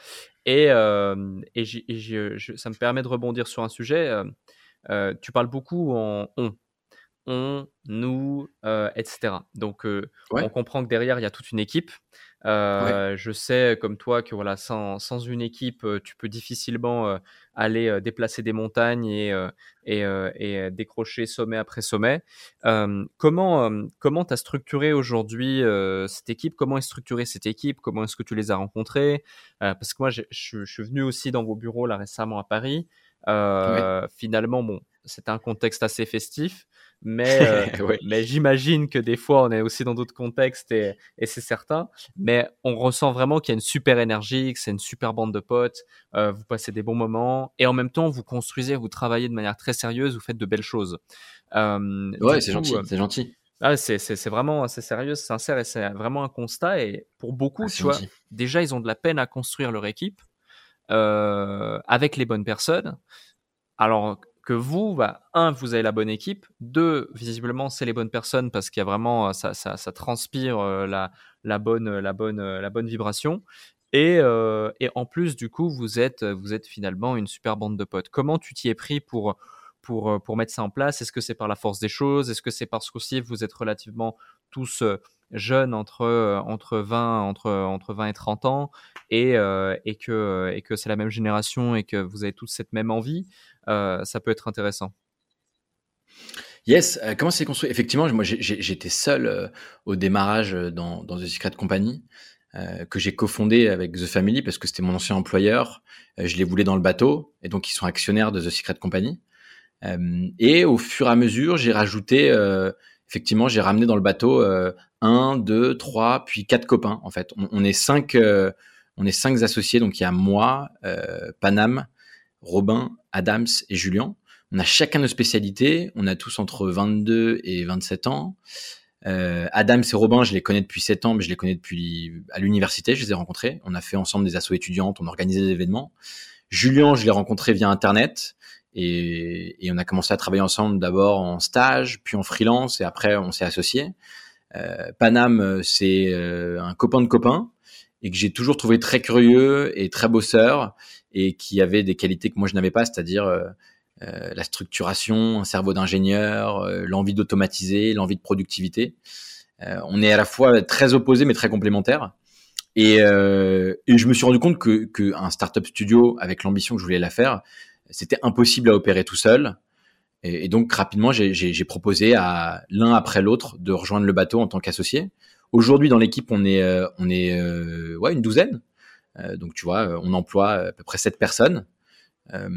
Et, euh, et, je, ça me permet de rebondir sur un sujet. tu parles beaucoup en on on, nous, etc. Donc, on comprend que derrière, il y a toute une équipe. Je sais, comme toi, que voilà, sans, une équipe, tu peux difficilement aller déplacer des montagnes et, et, décrocher sommet après sommet. comment comment tu as structuré aujourd'hui cette équipe? Comment est structurée cette équipe? Comment est-ce que tu les as rencontrés? Parce que moi, je suis venu aussi dans vos bureaux là récemment à Paris. Finalement, bon, c'était un contexte assez festif. Mais, euh, mais j'imagine que des fois, on est aussi dans d'autres contextes et, et c'est certain. Mais on ressent vraiment qu'il y a une super énergie, que c'est une super bande de potes. Euh, vous passez des bons moments et en même temps, vous construisez, vous travaillez de manière très sérieuse, vous faites de belles choses. Euh, ouais, c'est gentil, c'est gentil. Ah, c'est vraiment assez sérieux, sincère et c'est vraiment un constat. Et pour beaucoup, ah, tu vois, déjà, ils ont de la peine à construire leur équipe euh, avec les bonnes personnes. Alors, que vous, bah, un, vous avez la bonne équipe, deux, visiblement, c'est les bonnes personnes parce qu'il y a vraiment, ça, ça, ça transpire euh, la, bonne, la, bonne, euh, la bonne vibration. Et, euh, en plus, du coup, vous êtes, vous êtes finalement une super bande de potes. Comment tu t'y es pris pour, pour, pour mettre ça en place? Est-ce que c'est par la force des choses? Est-ce que c'est parce qu'aussi vous êtes relativement tous jeunes entre, entre, 20, entre, entre 20 et 30 ans et, et que, et que c'est la même génération et que vous avez tous cette même envie euh, ça peut être intéressant. Yes, euh, comment c'est construit? Effectivement, moi j'étais seul euh, au démarrage dans, dans The Secret Company, que j'ai cofondé avec The Family parce que c'était mon ancien employeur. je les voulais dans le bateau et donc ils sont actionnaires de The Secret Company. et au fur et à mesure, j'ai rajouté, effectivement, j'ai ramené dans le bateau un, deux, trois, puis quatre copains en fait. On, est cinq, on est cinq associés, donc il y a moi, Panam, Robin, Adams et Julien. On a chacun nos spécialités. On a tous entre 22 et 27 ans. Euh, Adams et Robin, je les connais depuis 7 ans, mais je les connais depuis à l'université. Je les ai rencontrés. On a fait ensemble des assos étudiantes, on a organisé des événements. Julien, je l'ai rencontré via Internet et, on a commencé à travailler ensemble d'abord en stage, puis en freelance et après on s'est associés. Euh, Panam, c'est euh, un copain de copain et que j'ai toujours trouvé très curieux et très bosseur et qui avait des qualités que moi je n'avais pas, c'est-à-dire euh, euh, la structuration, un cerveau d'ingénieur, euh, l'envie d'automatiser, l'envie de productivité. on est à la fois très opposés mais très complémentaires. Et, et, je me suis rendu compte que, que un startup studio avec l'ambition que je voulais la faire, c'était impossible à opérer tout seul. Et, donc rapidement, j'ai proposé à l'un après l'autre de rejoindre le bateau en tant qu'associé. Aujourd'hui, dans l'équipe, on est, on est ouais, une douzaine. Euh, donc tu vois, euh, on emploie à peu près 7 personnes. Euh,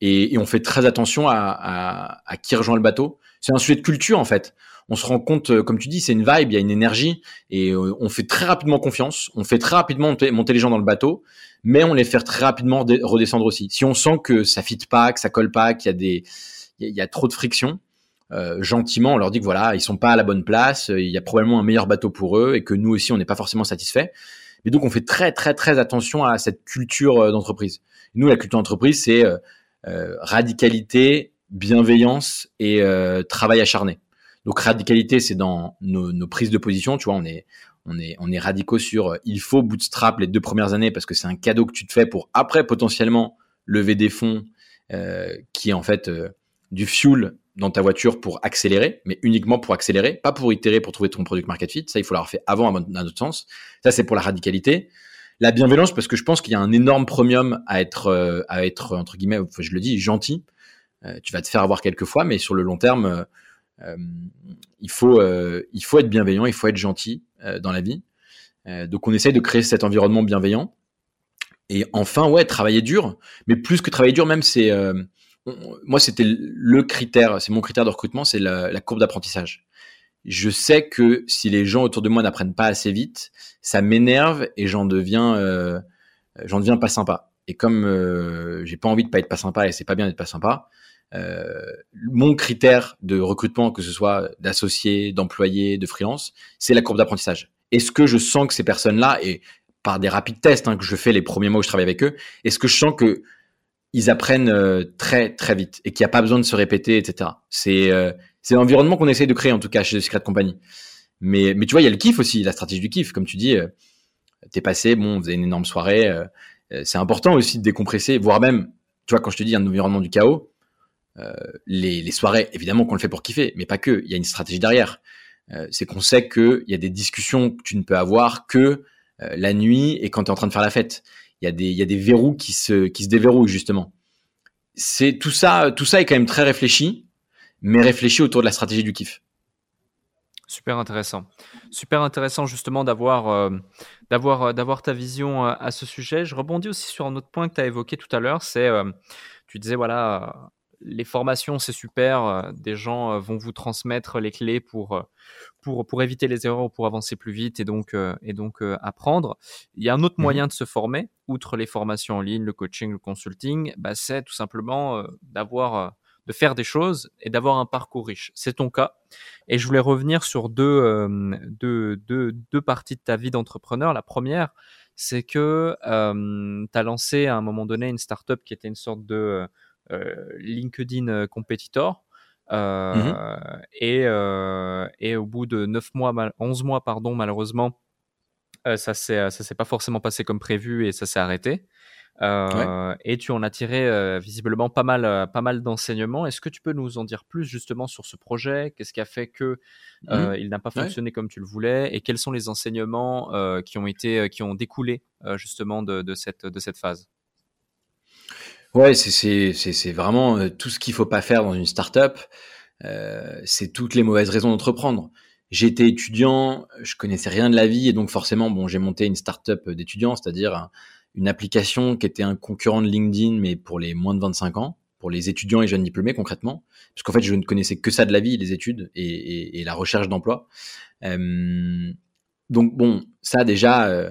et, on fait très attention à, qui rejoint le bateau. C'est un sujet de culture en fait. On se rend compte, comme tu dis, c'est une vibe, il y a une énergie, et on fait très rapidement confiance. On fait très rapidement monter, les gens dans le bateau, mais on les fait très rapidement redescendre aussi. Si on sent que ça fit pas, que ça colle pas, qu'il y a des, il y a trop de friction, gentiment, on leur dit que voilà, ils sont pas à la bonne place, il y a probablement un meilleur bateau pour eux et que nous aussi, on n'est pas forcément satisfait. Et donc, on fait très, très, très attention à cette culture euh, d'entreprise. Nous, la culture d'entreprise, c'est euh, euh, radicalité, bienveillance et travail acharné. Donc, radicalité, c'est dans nos, prises de position. Tu vois, on est, on est, on est radicaux sur il faut bootstrap les deux premières années parce que c'est un cadeau que tu te fais pour après potentiellement lever des fonds qui est en fait du fuel dans ta voiture pour accélérer, mais uniquement pour accélérer, pas pour itérer, pour trouver ton product market fit. Ça, il faut l'avoir fait avant, dans autre sens. Ça, c'est pour la radicalité. La bienveillance, parce que je pense qu'il y a un énorme premium à être, euh, à être entre guillemets, je le dis, gentil. Euh, tu vas te faire avoir quelques fois, mais sur le long terme, euh, il faut, il faut être bienveillant, il faut être gentil dans la vie. donc, on essaye de créer cet environnement bienveillant. Et enfin, ouais, travailler dur. Mais plus que travailler dur, même, c'est moi, c'était le critère, c'est mon critère de recrutement, c'est la, courbe d'apprentissage. Je sais que si les gens autour de moi n'apprennent pas assez vite, ça m'énerve et j'en deviens, euh, deviens pas sympa. Et comme euh, j'ai pas envie de pas être pas sympa et c'est pas bien d'être pas sympa, euh, mon critère de recrutement, que ce soit d'associés, d'employés, de freelance, c'est la courbe d'apprentissage. Est-ce que je sens que ces personnes-là, et par des rapides tests hein, que je fais les premiers mois où je travaille avec eux, est-ce que je sens que ils apprennent euh, très très vite et qu'il n'y a pas besoin de se répéter, etc. C'est euh, c'est l'environnement qu'on essaie de créer en tout cas chez Secret Company. Mais tu vois, il y a le kiff aussi, la stratégie du kiff, comme tu dis. Euh, T'es passé, bon, vous avez une énorme soirée. Euh, c'est important aussi de décompresser, voire même, tu vois, quand je te dis un environnement du chaos, les, les soirées, évidemment qu'on le fait pour kiffer, mais pas que. Il y a une stratégie derrière. c'est qu'on sait qu'il y a des discussions que tu ne peux avoir que la nuit et quand tu es en train de faire la fête il y a des, verrous qui se, déverrouillent justement. C'est tout ça, tout ça est quand même très réfléchi, mais réfléchi autour de la stratégie du kiff. Super intéressant. Super intéressant justement d'avoir euh, euh, ta vision euh, à ce sujet. Je rebondis aussi sur un autre point que tu as évoqué tout à l'heure, c'est tu disais voilà les formations c'est super, des gens vont vous transmettre les clés pour pour, pour éviter les erreurs, pour avancer plus vite et donc, euh, et donc euh, apprendre. Il y a un autre mmh moyen de se former, outre les formations en ligne, le coaching, le consulting, bah, c'est tout simplement euh, d'avoir de faire des choses et d'avoir un parcours riche. C'est ton cas. Et je voulais revenir sur deux, deux, deux, deux parties de ta vie d'entrepreneur. La première, c'est que tu as lancé à un moment donné une startup qui était une sorte de LinkedIn competitor Mmh euh, et, euh, et au bout de 9 mois, 11 mois, pardon, malheureusement, euh, ça s'est ça s'est pas forcément passé comme prévu et ça s'est arrêté. Euh, Et tu en as tiré visiblement pas mal, pas mal d'enseignements. Est-ce que tu peux nous en dire plus justement sur ce projet? Qu'est-ce qui a fait que mmh il n'a pas fonctionné comme tu le voulais? Et quels sont les enseignements qui ont été, qui ont découlé justement de, de, cette, de cette phase? Ouais, c'est vraiment euh, tout ce qu'il faut pas faire dans une startup. Euh, c'est toutes les mauvaises raisons d'entreprendre. J'étais étudiant, je connaissais rien de la vie et donc forcément, bon, j'ai monté une startup d'étudiants, c'est-à-dire une application qui était un concurrent de LinkedIn, mais pour les moins de 25 ans, pour les étudiants et jeunes diplômés concrètement, parce qu'en fait, je ne connaissais que ça de la vie, les études et, et, la recherche d'emploi. Euh, donc bon, ça déjà, euh,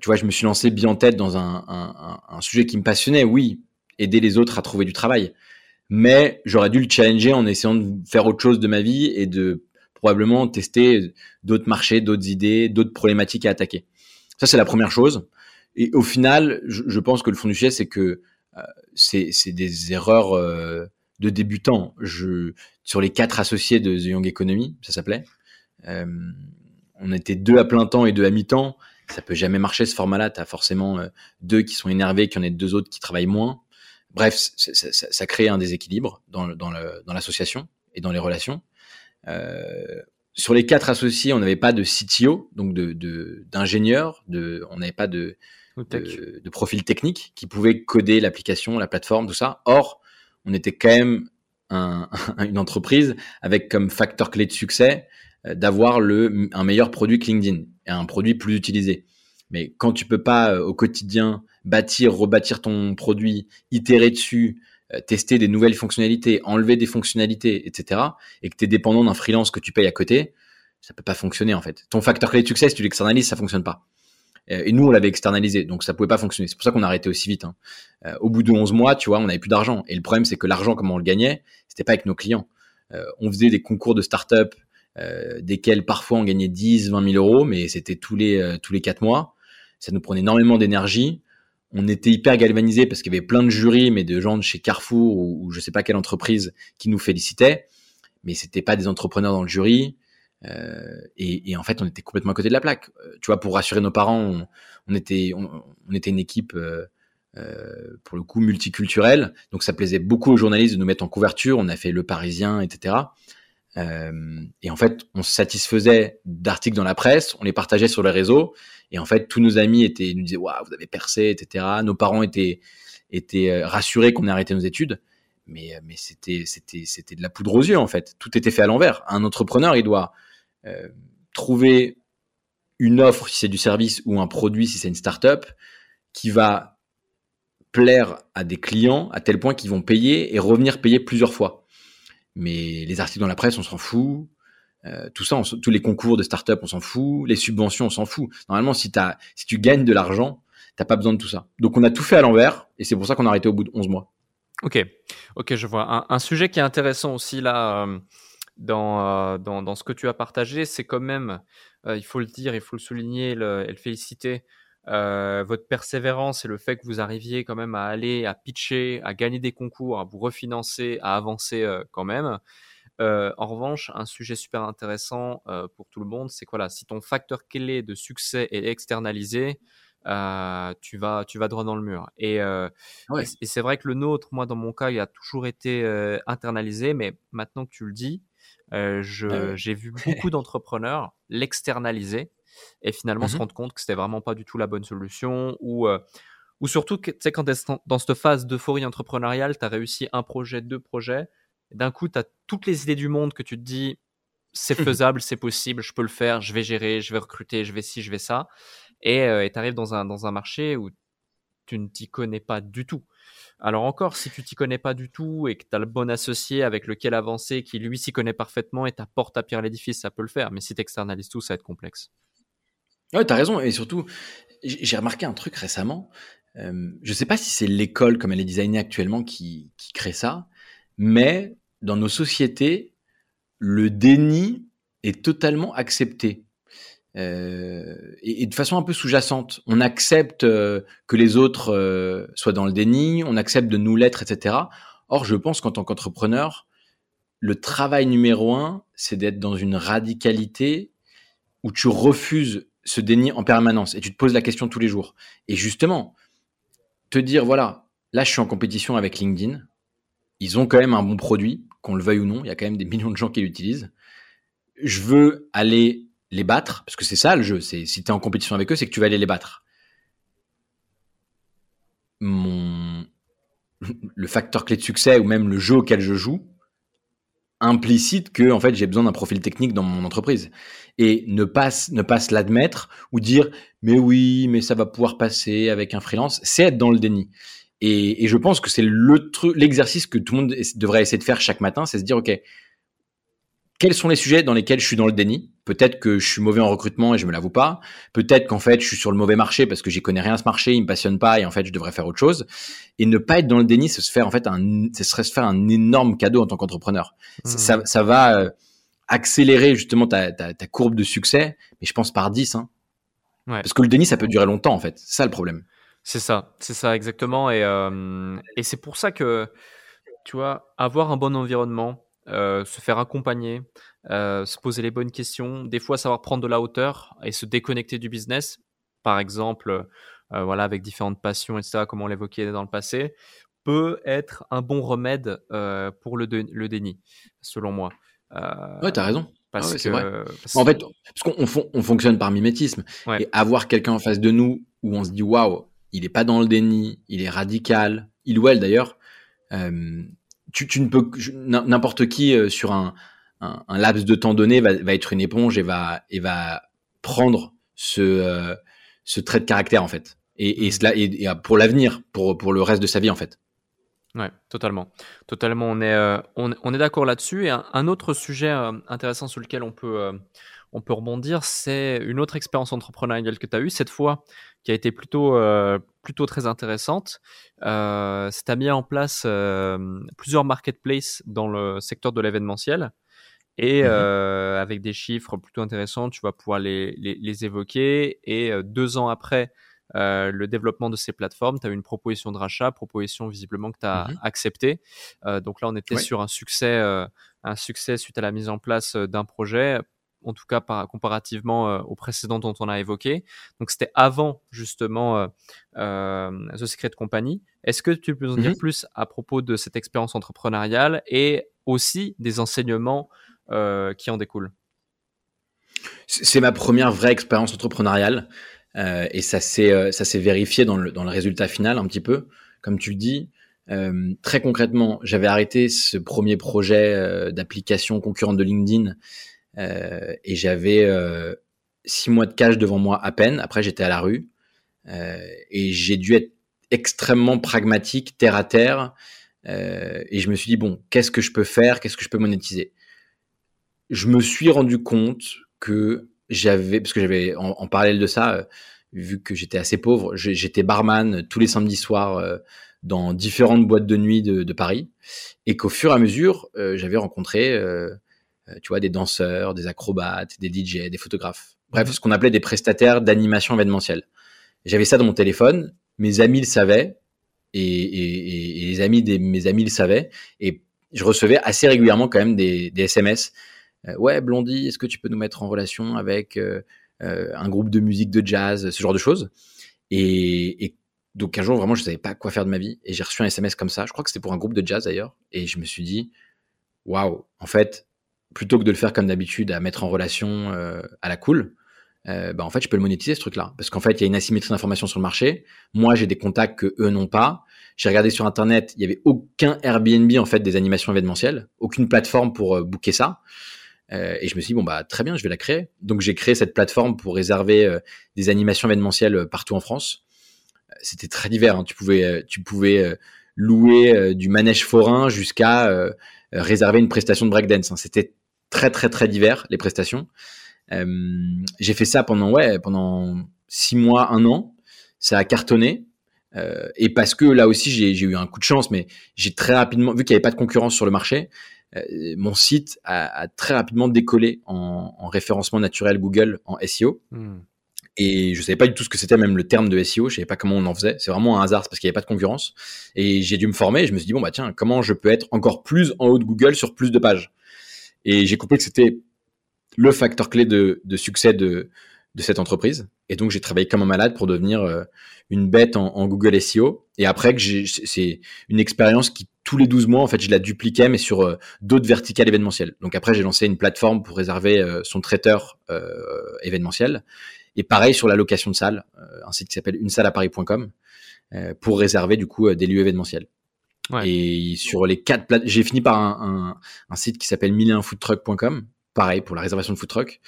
tu vois, je me suis lancé bien en tête dans un, sujet qui me passionnait, oui, aider les autres à trouver du travail. Mais j'aurais dû le challenger en essayant de faire autre chose de ma vie et de probablement tester d'autres marchés, d'autres idées, d'autres problématiques à attaquer. Ça, c'est la première chose. Et au final, je, pense que le fond du sujet, c'est que euh, c'est des erreurs euh, de débutants. Je, sur les quatre associés de The Young Economy, ça s'appelait, euh, on était deux à plein temps et deux à mi-temps. Ça peut jamais marcher ce format-là. Tu as forcément deux qui sont énervés, qui en a deux autres qui travaillent moins. Bref, ça, ça, ça, crée un déséquilibre dans, dans l'association dans et dans les relations. Euh, sur les quatre associés, on n'avait pas de CTO, donc de d'ingénieur, de, on n'avait pas de, de, de, profil technique qui pouvait coder l'application, la plateforme, tout ça. Or, on était quand même un, une entreprise avec comme facteur clé de succès euh, d'avoir le un meilleur produit que LinkedIn et un produit plus utilisé. Mais quand tu peux pas euh, au quotidien bâtir, rebâtir ton produit, itérer dessus, euh, tester des nouvelles fonctionnalités, enlever des fonctionnalités, etc., et que tu es dépendant d'un freelance que tu payes à côté, ça peut pas fonctionner en fait. Ton facteur clé de succès, si tu l'externalises, ça fonctionne pas. Euh, et nous, on l'avait externalisé, donc ça pouvait pas fonctionner. C'est pour ça qu'on a arrêté aussi vite. Hein. Au bout de 11 mois, tu vois, on n'avait plus d'argent. Et le problème, c'est que l'argent, comment on le gagnait, c'était pas avec nos clients. on faisait des concours de start-up, desquels parfois on gagnait 10, 20 000 euros, mais c'était tous les tous les quatre mois. Ça nous prenait énormément d'énergie on était hyper galvanisé parce qu'il y avait plein de jurys, mais de gens de chez Carrefour ou, ou je sais pas quelle entreprise qui nous félicitaient, mais c'était pas des entrepreneurs dans le jury. Euh, et, et, en fait, on était complètement à côté de la plaque. Euh, tu vois, pour rassurer nos parents, on, on était, on, était une équipe euh, pour le coup multiculturel. Donc ça plaisait beaucoup aux journalistes de nous mettre en couverture. On a fait Le Parisien, etc. Euh, et en fait, on se satisfaisait d'articles dans la presse, on les partageait sur les réseaux, et en fait, tous nos amis étaient, nous disaient, waouh, vous avez percé, etc. Nos parents étaient, étaient euh, rassurés qu'on ait arrêté nos études, mais, euh, mais c'était, c'était, c'était de la poudre aux yeux, en fait. Tout était fait à l'envers. Un entrepreneur, il doit euh, trouver une offre si c'est du service ou un produit si c'est une startup qui va plaire à des clients à tel point qu'ils vont payer et revenir payer plusieurs fois. Mais les articles dans la presse, on s'en fout. Euh, tout ça, tous les concours de start-up, on s'en fout. Les subventions, on s'en fout. Normalement, si, tu gagnes de l'argent, t'as pas besoin de tout ça. Donc, on a tout fait à l'envers, et c'est pour ça qu'on a arrêté au bout de 11 mois. Ok, ok, je vois. Un, sujet qui est intéressant aussi là, euh, dans, euh, dans, dans, ce que tu as partagé, c'est quand même, il faut le dire, il faut le souligner le, et le féliciter, votre persévérance et le fait que vous arriviez quand même à aller, à pitcher, à gagner des concours, à vous refinancer, à avancer quand même. Euh, en revanche, un sujet super intéressant pour tout le monde, c'est que voilà, si ton facteur clé de succès est externalisé, tu vas tu vas droit dans le mur. Et, et, c'est vrai que le nôtre, moi dans mon cas, il a toujours été internalisé, mais maintenant que tu le dis, ah j'ai vu beaucoup d'entrepreneurs l'externaliser et finalement mmh se rendre compte que c'était vraiment pas du tout la bonne solution ou euh, ou surtout tu sais quand tu es dans cette phase d'euphorie entrepreneuriale, tu as réussi un projet, deux projets, d'un coup tu as toutes les idées du monde que tu te dis c'est mmh faisable, c'est possible, je peux le faire, je vais gérer, je vais recruter, je vais ci, je vais ça et euh, tu arrives dans un dans un marché où tu ne t'y connais pas du tout. Alors encore, si tu t'y connais pas du tout et que tu as le bon associé avec lequel avancer, qui lui s'y connaît parfaitement et t'apporte à pierre l'édifice, ça peut le faire. Mais si tu externalises tout, ça va être complexe. Ouais, t'as raison. Et surtout, j'ai remarqué un truc récemment. Euh, je sais pas si c'est l'école comme elle est designée actuellement qui, qui crée ça, mais dans nos sociétés, le déni est totalement accepté. Euh, et, de façon un peu sous-jacente. On accepte euh, que les autres euh, soient dans le déni, on accepte de nous l'être, etc. Or, je pense qu'en tant qu'entrepreneur, le travail numéro un, c'est d'être dans une radicalité où tu refuses ce déni en permanence et tu te poses la question tous les jours. Et justement, te dire, voilà, là je suis en compétition avec LinkedIn, ils ont quand même un bon produit, qu'on le veuille ou non, il y a quand même des millions de gens qui l'utilisent. Je veux aller les battre, parce que c'est ça le jeu, si tu es en compétition avec eux, c'est que tu vas aller les battre. Mon... Le facteur clé de succès ou même le jeu auquel je joue, implicite que en fait j'ai besoin d'un profil technique dans mon entreprise et ne pas ne pas se l'admettre ou dire mais oui mais ça va pouvoir passer avec un freelance c'est être dans le déni et, et je pense que c'est le truc l'exercice que tout le monde devrait essayer de faire chaque matin c'est se dire ok quels sont les sujets dans lesquels je suis dans le déni? Peut-être que je suis mauvais en recrutement et je me l'avoue pas. Peut-être qu'en fait, je suis sur le mauvais marché parce que j'y connais rien à ce marché, il me passionne pas et en fait, je devrais faire autre chose. Et ne pas être dans le déni, c'est se faire en fait un, ce serait se faire un énorme cadeau en tant qu'entrepreneur. Mmh. Ça, ça va euh, accélérer justement ta, ta, ta, courbe de succès, mais je pense par 10. Hein. Ouais. Parce que le déni, ça peut durer longtemps en fait. C'est ça le problème. C'est ça, c'est ça exactement. Et, euh, et c'est pour ça que, tu vois, avoir un bon environnement, euh, se faire accompagner, euh, se poser les bonnes questions, des fois savoir prendre de la hauteur et se déconnecter du business, par exemple, voilà, avec différentes passions, etc., comme on l'évoquait dans le passé, peut être un bon remède pour le, le, déni, selon moi. ouais, t'as raison. Parce que, vrai. En fait, parce qu'on on fonctionne par mimétisme. Et avoir quelqu'un en face de nous où on se dit waouh, il est pas dans le déni, il est radical, il ou elle d'ailleurs, euh, tu, ne peux n'importe qui euh, sur un, laps de temps donné va, être une éponge et va prendre ce euh, ce trait de caractère en fait et, cela pour l'avenir pour le reste de sa vie en fait. Ouais, totalement, totalement. On est on, est d'accord là-dessus. Et un, autre sujet intéressant sur lequel on peut on peut rebondir, c'est une autre expérience entrepreneuriale que tu as eue cette fois qui a été plutôt, euh, plutôt très intéressante. Euh, c'est mis en place euh, plusieurs marketplaces dans le secteur de l'événementiel. Et mmh euh, avec des chiffres plutôt intéressants, tu vas pouvoir les, les, les évoquer. Et deux ans après le développement de ces plateformes, tu as eu une proposition de rachat, proposition visiblement que tu as mmh acceptée. donc là, on était sur un succès, un succès suite à la mise en place d'un projet en tout cas par, comparativement euh, aux précédents dont on a évoqué. Donc c'était avant justement euh, euh, The Secret Company. Est-ce que tu peux nous en dire mhm. plus à propos de cette expérience entrepreneuriale et aussi des enseignements qui en découlent? C'est ma première vraie expérience entrepreneuriale et ça s'est vérifié dans le, dans le résultat final un petit peu, comme tu le dis. Euh, très concrètement, j'avais arrêté ce premier projet euh, d'application concurrente de LinkedIn euh, et j'avais euh, six mois de cash devant moi à peine. Après, j'étais à la rue et j'ai dû être extrêmement pragmatique, terre à terre. et je me suis dit bon, qu'est-ce que je peux faire? Qu'est-ce que je peux monétiser? Je me suis rendu compte que j'avais, parce que j'avais en, parallèle de ça, vu que j'étais assez pauvre, j'étais barman tous les samedis soirs dans différentes boîtes de nuit de, Paris, et qu'au fur et à mesure, euh, j'avais rencontré, euh, euh, tu vois, des danseurs, des acrobates, des DJ, des photographes. Bref, mhm. ce qu'on appelait des prestataires d'animation événementielle. J'avais ça dans mon téléphone, mes amis le savaient, et, les amis de mes amis le savaient, et je recevais assez régulièrement quand même des, SMS. ouais, Blondie, est-ce que tu peux nous mettre en relation avec un groupe de musique de jazz, ce genre de choses. Et, et, donc un jour, vraiment, je ne savais pas quoi faire de ma vie. Et j'ai reçu un SMS comme ça. Je crois que c'était pour un groupe de jazz d'ailleurs. Et je me suis dit, waouh, en fait, plutôt que de le faire comme d'habitude, à mettre en relation euh, à la cool, euh, bah, en fait, je peux le monétiser ce truc-là. Parce qu'en fait, il y a une asymétrie d'informations sur le marché. Moi, j'ai des contacts que eux n'ont pas. J'ai regardé sur Internet, il n'y avait aucun Airbnb, en fait, des animations événementielles. Aucune plateforme pour euh, booker ça. Et je me suis dit, bon, bah, très bien, je vais la créer. Donc, j'ai créé cette plateforme pour réserver des animations événementielles partout en France c'était très divers. Hein. Tu pouvais, tu pouvais louer du manège forain jusqu'à réserver une prestation de breakdance. Hein. C'était très très très divers les prestations. j'ai fait ça pendant ouais pendant six mois, un an. Ça a cartonné. et parce que là aussi j'ai eu un coup de chance, mais j'ai très rapidement vu qu'il n'y avait pas de concurrence sur le marché, mon site a, très rapidement décollé en, référencement naturel Google en SEO. Hmm. Et je savais pas du tout ce que c'était même le terme de SEO, je savais pas comment on en faisait. C'est vraiment un hasard parce qu'il n'y avait pas de concurrence. Et j'ai dû me former et je me suis dit, bon, bah tiens, comment je peux être encore plus en haut de Google sur plus de pages? Et j'ai compris que c'était le facteur clé de, de succès de, de cette entreprise. Et donc, j'ai travaillé comme un malade pour devenir euh, une bête en, en Google SEO. Et après, que c'est une expérience qui, tous les 12 mois, en fait, je la dupliquais, mais sur euh, d'autres verticales événementielles. Donc après, j'ai lancé une plateforme pour réserver euh, son traiteur événementiel. Et pareil sur la location de salles, euh, un site qui s'appelle unesalleaparis.com euh, pour réserver du coup euh, des lieux événementiels. Et sur les quatre plates, j'ai fini par un, site qui s'appelle milléunfoodtruck.com, pareil pour la réservation de food truck.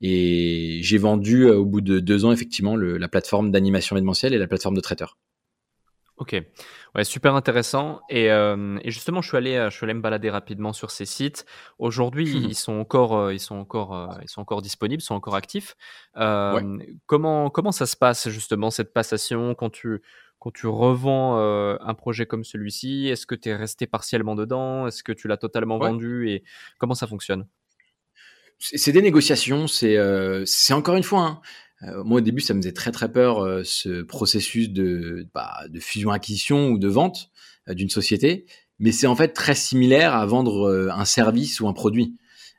Et j'ai vendu au bout de deux ans effectivement la plateforme d'animation événementielle et la plateforme de traiteur. Ok, ouais, super intéressant. Et, euh, et, justement, je suis allé, euh, je suis allé me balader rapidement sur ces sites. Aujourd'hui, ils sont encore, euh, ils sont encore, ils sont encore disponibles, sont encore actifs. Comment, comment ça se passe justement cette passation quand tu, quand tu revends un projet comme celui-ci? Est-ce que tu es resté partiellement dedans? Est-ce que tu l'as totalement vendu? Et comment ça fonctionne? C'est des négociations, c'est c'est encore une fois, hein, euh, moi, au début, ça me faisait très très peur euh, ce processus de, bah, de fusion-acquisition ou de vente euh, d'une société, mais c'est en fait très similaire à vendre un service ou un produit.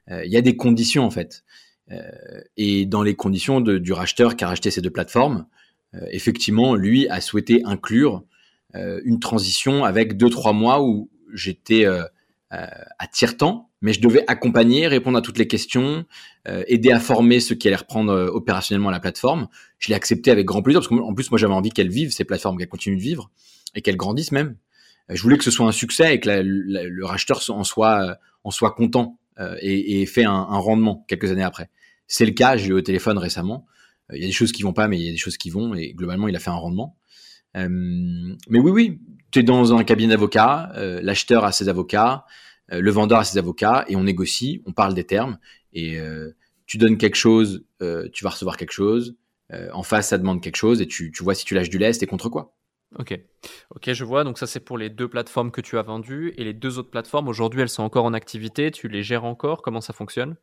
Il y a des conditions en fait, et dans les conditions du racheteur qui a racheté ces deux plateformes, effectivement, lui a souhaité inclure une transition avec deux trois mois où j'étais à tiers-temps mais je devais accompagner, répondre à toutes les questions, euh, aider à former ceux qui allaient reprendre euh, opérationnellement la plateforme. Je l'ai accepté avec grand plaisir parce qu'en plus moi j'avais envie qu'elles vivent ces plateformes, qu'elles continuent de vivre et qu'elles grandissent même. Euh, je voulais que ce soit un succès et que le racheteur en soit en soit content et, et, fait un, rendement quelques années après. C'est le cas. J'ai eu au téléphone récemment. Il y a des choses qui vont pas, mais il y a des choses qui vont et globalement il a fait un rendement. mais oui, oui, tu es dans un cabinet d'avocats, l'acheteur a ses avocats, le vendeur a ses avocats et on négocie, on parle des termes et euh, tu donnes quelque chose, euh, tu vas recevoir quelque chose. en face, ça demande quelque chose et tu, vois si tu lâches du lest et contre quoi. Ok, ok, je vois. Donc ça, c'est pour les deux plateformes que tu as vendues et les deux autres plateformes. Aujourd'hui, elles sont encore en activité. Tu les gères encore? Comment ça fonctionne?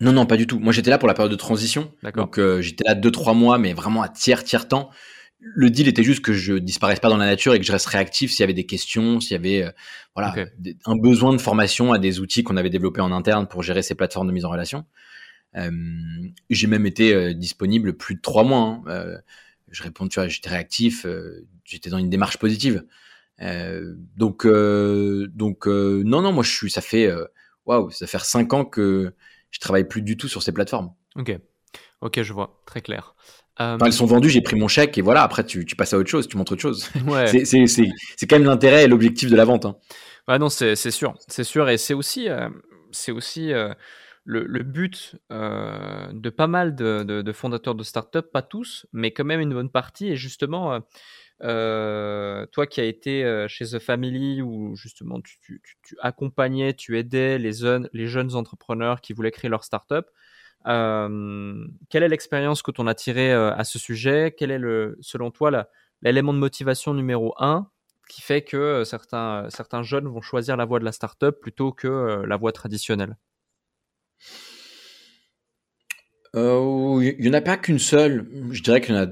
Non, non, pas du tout. Moi, j'étais là pour la période de transition. Donc j'étais là deux, trois mois, mais vraiment à tiers, tiers temps le deal était juste que je disparaisse pas dans la nature et que je reste réactif s'il y avait des questions, s'il y avait euh, voilà un besoin de formation à des outils qu'on avait développés en interne pour gérer ces plateformes de mise en relation. j'ai même été disponible plus de trois mois. Hein. je réponds, tu vois, j'étais réactif, j'étais dans une démarche positive. donc, donc non, non, moi je suis, ça fait, waouh, ça fait cinq ans que je travaille plus du tout sur ces plateformes. Ok, ok, je vois, très clair. Elles sont vendues, j'ai pris mon chèque et voilà. Après, tu, tu, passes à autre chose, tu montres autre chose. Ouais. c'est quand même l'intérêt et l'objectif de la vente. Hein. Ouais, non, c'est sûr, c'est sûr, et c'est aussi, c'est aussi le, but de pas mal de, fondateurs de startups, pas tous, mais quand même une bonne partie. Et justement, toi qui as été chez The Family, où justement tu, accompagnais, tu aidais les, les jeunes entrepreneurs qui voulaient créer leur startup, quelle est l'expérience que tu as tirée à ce sujet? Quel est, le, selon toi, l'élément de motivation numéro un qui fait que certains, certains jeunes vont choisir la voie de la startup plutôt que la voie traditionnelle? Euh, Il n'y en a pas qu'une seule. Je dirais qu'il y en a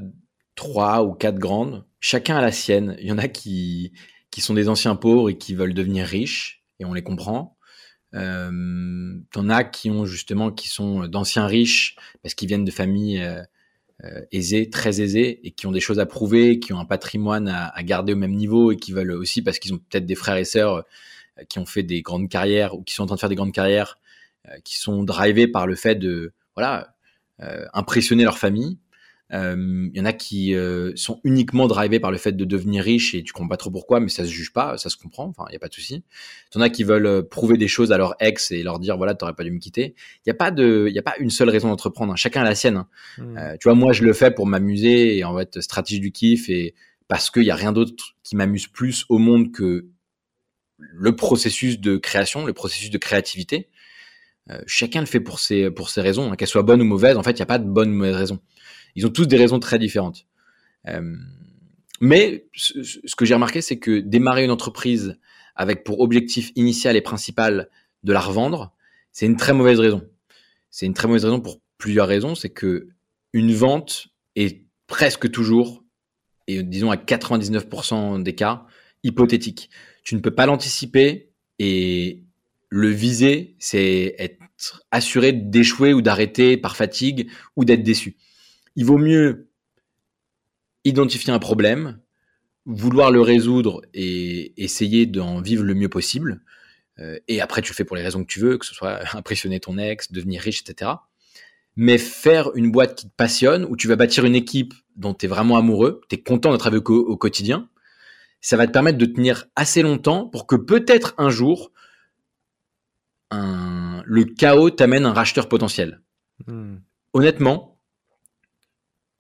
trois ou quatre grandes. Chacun a la sienne. Il y en a qui, qui sont des anciens pauvres et qui veulent devenir riches, et on les comprend. Euh, T'en as qui ont justement qui sont d'anciens riches parce qu'ils viennent de familles euh, euh, aisés, très aisés, et qui ont des choses à prouver, qui ont un patrimoine à, garder au même niveau, et qui veulent aussi, parce qu'ils ont peut-être des frères et sœurs qui ont fait des grandes carrières, ou qui sont en train de faire des grandes carrières, qui sont drivés par le fait de voilà impressionner leur famille, il euh, y en a qui euh, sont uniquement drivés par le fait de devenir riche et tu comprends pas trop pourquoi, mais ça se juge pas, ça se comprend. Enfin, il y a pas de souci. en as qui veulent euh, prouver des choses à leur ex et leur dire voilà, t'aurais pas dû me quitter. Il y a pas de, il y a pas une seule raison d'entreprendre. Hein. Chacun a la sienne. Hein. Hmm. tu vois, moi je le fais pour m'amuser et en fait stratégie du kiff et parce qu'il y a rien d'autre qui m'amuse plus au monde que le processus de création, le processus de créativité. chacun le fait pour ses pour ses raisons, hein. qu'elles soient bonnes ou mauvaises. En fait, il y a pas de bonne ou mauvaise raison. Ils ont tous des raisons très différentes. Euh, mais ce, que j'ai remarqué, c'est que démarrer une entreprise avec pour objectif initial et principal de la revendre, c'est une très mauvaise raison. C'est une très mauvaise raison pour plusieurs raisons. C'est que une vente est presque toujours, et disons à 99% des cas, hypothétique. Tu ne peux pas l'anticiper et le viser, c'est être assuré d'échouer ou d'arrêter par fatigue ou d'être déçu il vaut mieux identifier un problème, vouloir le résoudre et essayer d'en vivre le mieux possible. Euh, et après, tu le fais pour les raisons que tu veux, que ce soit impressionner ton ex, devenir riche, etc. Mais faire une boîte qui te passionne, où tu vas bâtir une équipe dont tu es vraiment amoureux, tu es content de travailler au, quotidien, ça va te permettre de tenir assez longtemps pour que peut-être un jour, le chaos t'amène un racheteur potentiel. Hmm. Honnêtement,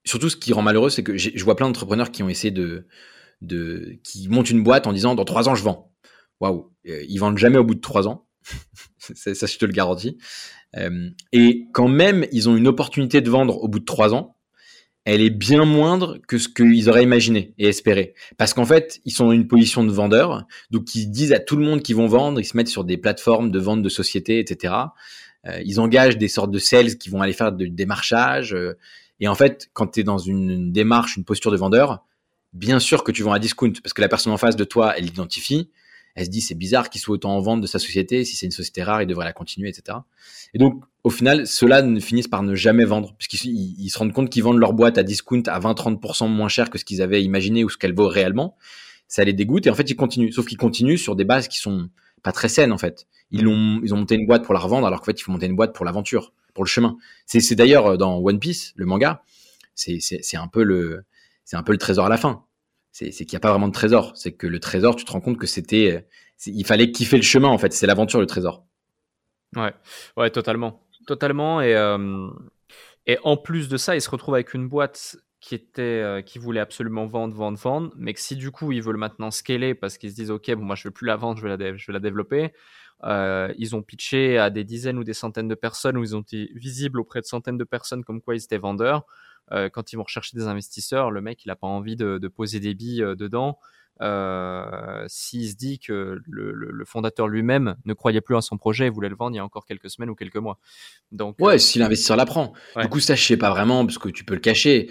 surtout, ce qui rend malheureux, c'est que je vois plein d'entrepreneurs qui ont essayé de, qui montent une boîte en disant dans trois ans je vends. Waouh, euh, ils vendent jamais au bout de trois ans. ça, je te le garantis. Euh, et quand même, ils ont une opportunité de vendre au bout de trois ans. Elle est bien moindre que ce qu'ils auraient imaginé et espéré. Parce qu'en fait, ils sont dans une position de vendeur. Donc, ils disent à tout le monde qu'ils vont vendre. Ils se mettent sur des plateformes de vente de sociétés, etc. Euh, ils engagent des sortes de sales qui vont aller faire du démarchage. Et en fait, quand tu es dans une, démarche, une posture de vendeur, bien sûr que tu vends à discount parce que la personne en face de toi, elle l'identifie. Elle se dit c'est bizarre qu'il soit autant en vente de sa société. Si c'est une société rare, il devrait la continuer, etc. Et donc, au final, ceux-là ne finissent par ne jamais vendre puisqu'ils se rendent compte qu'ils vendent leur boîte à discount à 20-30% moins cher que ce qu'ils avaient imaginé ou ce qu'elle vaut réellement. Ça les dégoûte et en fait, ils continuent. Sauf qu'ils continuent sur des bases qui sont pas très saines en fait. Ils ont, ils ont monté une boîte pour la revendre alors qu'en fait, il faut monter une boîte pour l'aventure pour le chemin. C'est d'ailleurs euh, dans One Piece, le manga, c'est un peu le c'est un peu le trésor à la fin. C'est qu'il n'y a pas vraiment de trésor. C'est que le trésor, tu te rends compte que c'était il fallait kiffer le chemin en fait. C'est l'aventure le trésor. Ouais, ouais, totalement, totalement. Et euh, et en plus de ça, il se retrouve avec une boîte qui était euh, qui voulait absolument vendre, vendre, vendre, mais que si du coup ils veulent maintenant scaler parce qu'ils se disent ok, bon moi je veux plus la vendre, je vais la, je vais la développer, euh, ils ont pitché à des dizaines ou des centaines de personnes, ou ils ont été visibles auprès de centaines de personnes comme quoi ils étaient vendeurs. Euh, quand ils vont rechercher des investisseurs, le mec, il n'a pas envie de, poser des billes dedans. S'il se dit que le, fondateur lui-même ne croyait plus à son projet et voulait le vendre il y a encore quelques semaines ou quelques mois. Donc, ouais, si l'investisseur l'apprend. Du coup, ça, je sais pas vraiment parce que tu peux le cacher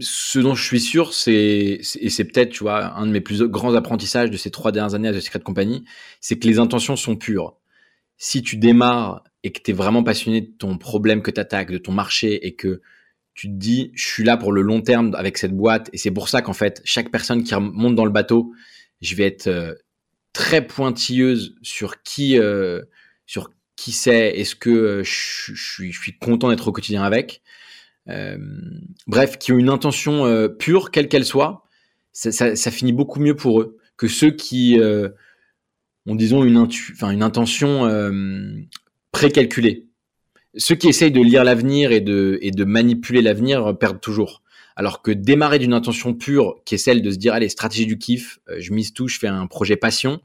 ce dont je suis sûr, c'est et c'est peut-être, tu vois, un de mes plus grands apprentissages de ces trois dernières années à The Secret Company, c'est que les intentions sont pures. Si tu démarres et que tu es vraiment passionné de ton problème que tu attaques, de ton marché et que tu te dis, je suis là pour le long terme avec cette boîte. Et c'est pour ça qu'en fait, chaque personne qui monte dans le bateau, je vais être euh, très pointilleuse sur qui, euh, sur qui c'est, est-ce que euh, je, suis, je suis content d'être au quotidien avec. Bref, qui ont une intention pure, quelle qu'elle soit, ça, finit beaucoup mieux pour eux que ceux qui ont, disons, une, intention précalculée ceux qui essayent de lire l'avenir et de, manipuler l'avenir perdent toujours. Alors que démarrer d'une intention pure, qui est celle de se dire, allez, stratégie du kiff, euh, je mise tout, je fais un projet passion,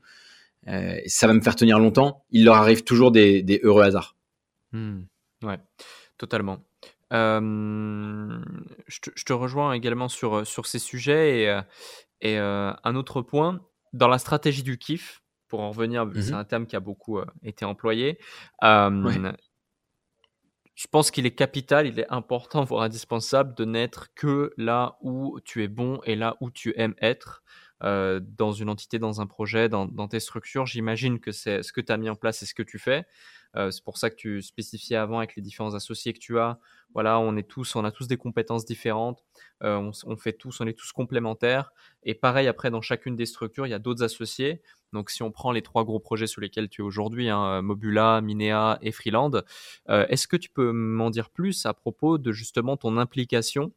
euh, ça va me faire tenir longtemps, il leur arrive toujours des, des heureux hasards. Hmm. ouais, totalement. Euh, je, te, je, te, rejoins également sur, sur ces sujets et, et un autre point, dans la stratégie du kiff, pour en revenir, c'est mhm. un terme qui a beaucoup été employé, je pense qu'il est capital, il est important, voire indispensable de n'être que là où tu es bon et là où tu aimes être. Euh, dans une entité, dans un projet, dans, tes structures. J'imagine que c'est ce que tu as mis en place et ce que tu fais. Euh, c'est pour ça que tu spécifiais avant avec les différents associés que tu as. Voilà, on est tous, on a tous des compétences différentes. Euh, on, fait tous, on est tous complémentaires. Et pareil, après, dans chacune des structures, il y a d'autres associés. Donc, si on prend les trois gros projets sur lesquels tu es aujourd'hui, hein, Mobula, Minea et Freeland, est-ce que tu peux m'en dire plus à propos de justement ton implication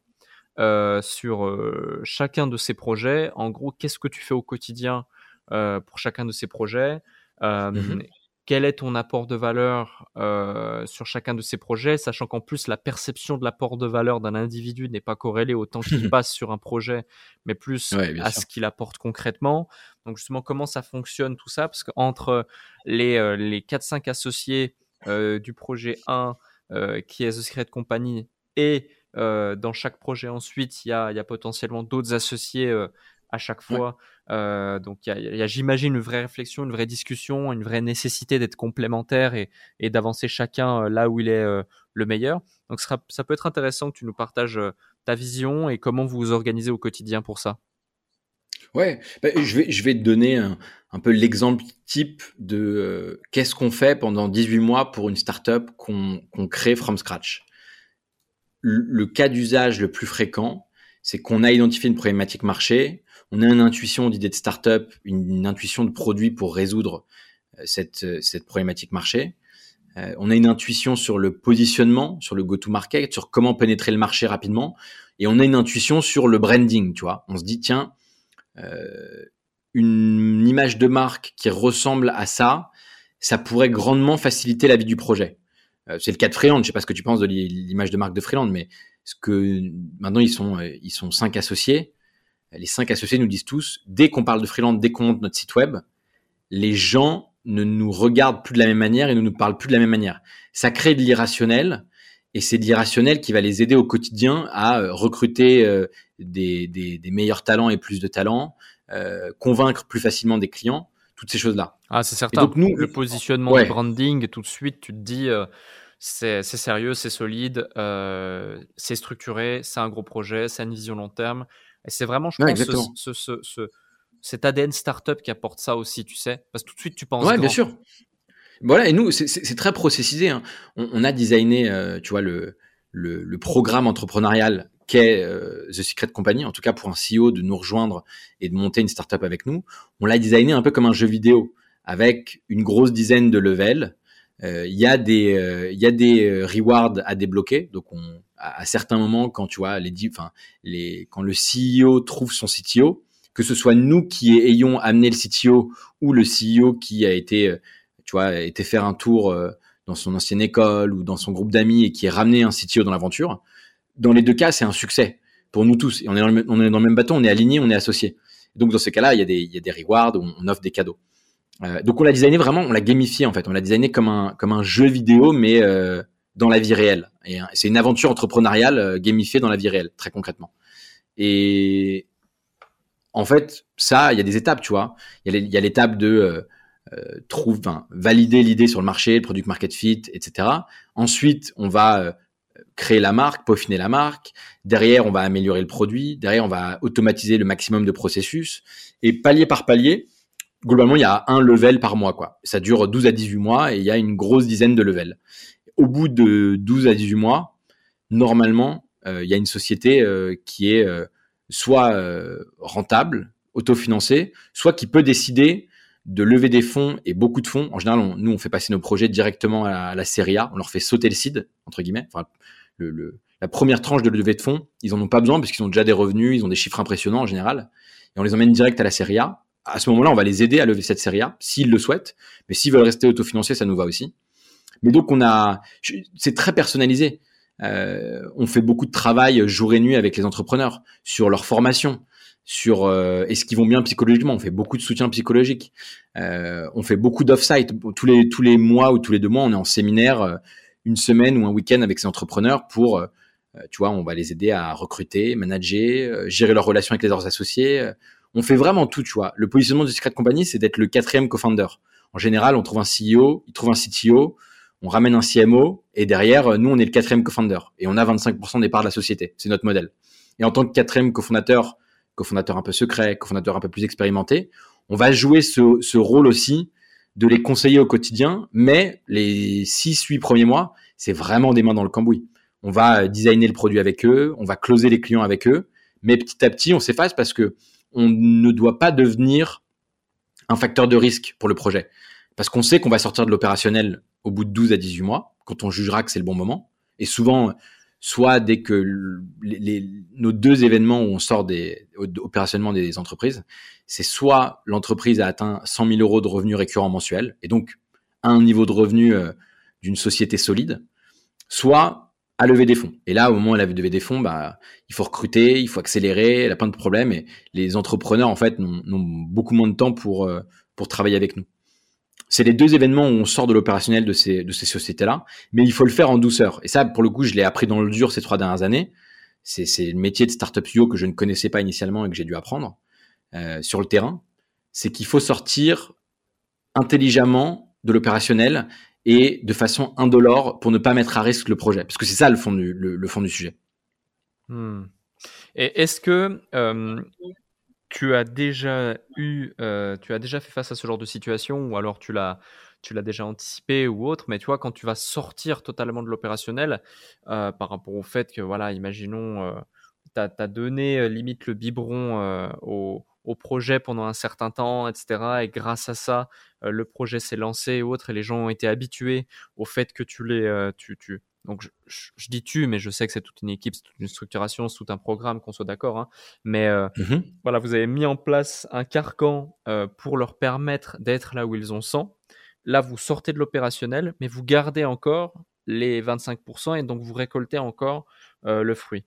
sur chacun de ces projets. En gros, qu'est-ce que tu fais au quotidien pour chacun de ces projets? Mmh quel est ton apport de valeur euh, sur chacun de ces projets, sachant qu'en plus la perception de l'apport de valeur d'un individu n'est pas corrélée au temps qu'il passe sur un projet, mais plus à ce qu'il apporte concrètement. Donc justement, comment ça fonctionne tout ça? Parce qu'entre les, euh, les 4-5 associés euh, du projet 1, qui est The Secret Company, et dans chaque projet ensuite, il y a, y a potentiellement d'autres associés à chaque fois. Euh, donc il y a, j'imagine, une vraie réflexion, une vraie discussion, une vraie nécessité d'être complémentaire et, et d'avancer chacun euh, là où il est euh, le meilleur. Donc ça, ça peut être intéressant que tu nous partages ta vision et comment vous vous organisez au quotidien pour ça. Ouais, bah, je, vais, je vais te donner un, un peu l'exemple type de qu'est-ce qu'on fait pendant 18 mois pour une startup qu'on qu'on crée from scratch. Le cas d'usage le plus fréquent, c'est qu'on a identifié une problématique marché, on a une intuition d'idée de startup, une, une intuition de produit pour résoudre euh, cette, euh, cette problématique marché. Euh, on a une intuition sur le positionnement, sur le go-to-market, sur comment pénétrer le marché rapidement. Et on a une intuition sur le branding, tu vois. On se dit, tiens, une image de marque qui ressemble à ça, ça pourrait grandement faciliter la vie du projet. C'est le cas de Freeland. Je sais pas ce que tu penses de l'image de marque de Freeland, mais ce que maintenant ils sont, ils sont cinq associés les cinq associés nous disent tous, dès qu'on parle de freelance, dès qu'on monte notre site web, les gens ne nous regardent plus de la même manière et ne nous parlent plus de la même manière. Ça crée de l'irrationnel et c'est de l'irrationnel qui va les aider au quotidien à euh, recruter euh, des, des, meilleurs talents et plus de talents, euh, convaincre plus facilement des clients, toutes ces choses-là. Ah, c'est certain. donc nous, le positionnement, le branding, tout de suite, tu te dis, c'est sérieux, c'est solide, c'est structuré, c'est un gros projet, c'est une vision long terme. Et c'est vraiment, je pense, ce, ce, ce, cet ADN startup qui apporte ça aussi, tu sais. Parce que tout de suite, tu penses. Ouais, bien sûr. Voilà, et nous, c'est très processisé. Hein. On, on, a designé, euh, tu vois, le, le, le, programme entrepreneurial qu'est euh, The Secret Company, en tout cas pour un CEO de nous rejoindre et de monter une startup avec nous. On l'a designé un peu comme un jeu vidéo, avec une grosse dizaine de levels. Euh, il y a des, il y a des rewards à débloquer, donc on, à, certains moments, quand tu vois les, enfin les, quand le CEO trouve son CTO, que ce soit nous qui ayons amené le CTO ou le CEO qui a été, euh, tu vois, a été faire un tour euh, dans son ancienne école ou dans son groupe d'amis et qui a ramené un CTO dans l'aventure. Dans les deux cas, c'est un succès pour nous tous. Et on est, dans le, même bateau, on est aligné, on est associé. Donc dans ces cas-là, il y a des, il y a des rewards, on offre des cadeaux. Euh, donc on l'a designé vraiment, on l'a gamifié en fait, on l'a designé comme un comme un jeu vidéo, mais euh, dans la vie réelle. Et c'est une aventure entrepreneuriale euh, gamifiée dans la vie réelle, très concrètement. Et en fait, ça, il y a des étapes, tu vois. Il y a l'étape de euh, euh, trouve, enfin, valider l'idée sur le marché, le product market fit, etc. Ensuite, on va euh, créer la marque, peaufiner la marque. Derrière, on va améliorer le produit. Derrière, on va automatiser le maximum de processus. Et palier par palier, globalement, il y a un level par mois, quoi. Ça dure 12 à 18 mois et il y a une grosse dizaine de levels. Au bout de 12 à 18 mois, normalement, il y a une société qui est soit rentable, autofinancée, soit qui peut décider de lever des fonds et beaucoup de fonds. En général, nous, on fait passer nos projets directement à la, série A. On leur fait sauter le seed, entre guillemets. La première tranche de levée de fonds, ils en ont pas besoin parce qu'ils ont déjà des revenus, ils ont des chiffres impressionnants en général. Et on les emmène direct à la série A. À ce moment-là, on va les aider à lever cette série A s'ils le souhaitent. Mais s'ils veulent rester autofinancés, ça nous va aussi. Mais donc, on a, c'est très personnalisé. Euh, on fait beaucoup de travail jour et nuit avec les entrepreneurs sur leur formation, sur euh, est-ce qu'ils vont bien psychologiquement? On fait beaucoup de soutien psychologique. Euh, on fait beaucoup d'off-site. Tous les, tous les mois ou tous les deux mois, on est en séminaire une semaine ou un week-end avec ces entrepreneurs pour, tu vois, on va les aider à recruter, manager, gérer leurs relations avec les autres associés. On fait vraiment tout, tu vois. Le positionnement de Secret Company, c'est d'être le quatrième co-founder. En général, on trouve un CEO, il trouve un CTO, on ramène un CMO, et derrière, nous, on est le quatrième co-founder. Et on a 25% des parts de la société. C'est notre modèle. Et en tant que quatrième cofondateur, cofondateur un peu secret, cofondateur un peu plus expérimenté, on va jouer ce, rôle aussi de les conseiller au quotidien, mais les 6-8 premiers mois, c'est vraiment des mains dans le cambouis. On va designer le produit avec eux, on va closer les clients avec eux, mais petit à petit, on s'efface parce que on ne doit pas devenir un facteur de risque pour le projet. Parce qu'on sait qu'on va sortir de l'opérationnel au bout de 12 à 18 mois, quand on jugera que c'est le bon moment. Et souvent, soit dès que nos deux événements où on sort des, opérationnellement des entreprises, c'est soit l'entreprise a atteint 100 000 euros de revenus récurrents mensuels, et donc un niveau de revenu euh, d'une société solide, soit à lever des fonds. Et là, au moment où elle a levé des fonds, bah, il faut recruter, il faut accélérer, elle a plein de problèmes, et les entrepreneurs, en fait, n'ont beaucoup moins de temps pour, euh, pour travailler avec nous. C'est les deux événements où on sort de l'opérationnel de ces, de ces sociétés-là, mais il faut le faire en douceur. Et ça, pour le coup, je l'ai appris dans le dur ces trois dernières années. C'est, le métier de startup CEO que je ne connaissais pas initialement et que j'ai dû apprendre euh, sur le terrain. C'est qu'il faut sortir intelligemment de l'opérationnel et de façon indolore pour ne pas mettre à risque le projet. Parce que c'est ça le fond du, le, fond du sujet. Hmm. Et est-ce que euh, tu as déjà eu, euh, tu as déjà fait face à ce genre de situation ou alors tu l'as, tu l'as déjà anticipé ou autre, mais tu vois, quand tu vas sortir totalement de l'opérationnel euh, par rapport au fait que, voilà, imaginons, tu as, donné limite le biberon au, au, projet pendant un certain temps, etc. Et grâce à ça, le projet s'est lancé et autres, et les gens ont été habitués au fait que tu les, tu, tu, donc je, dis tu, mais je sais que c'est toute une équipe, c'est toute une structuration, c'est tout un programme, qu'on soit d'accord. Hein. Mais euh, mmh voilà, vous avez mis en place un carcan euh, pour leur permettre d'être là où ils ont 100. Là, vous sortez de l'opérationnel, mais vous gardez encore les 25% et donc vous récoltez encore euh, le fruit.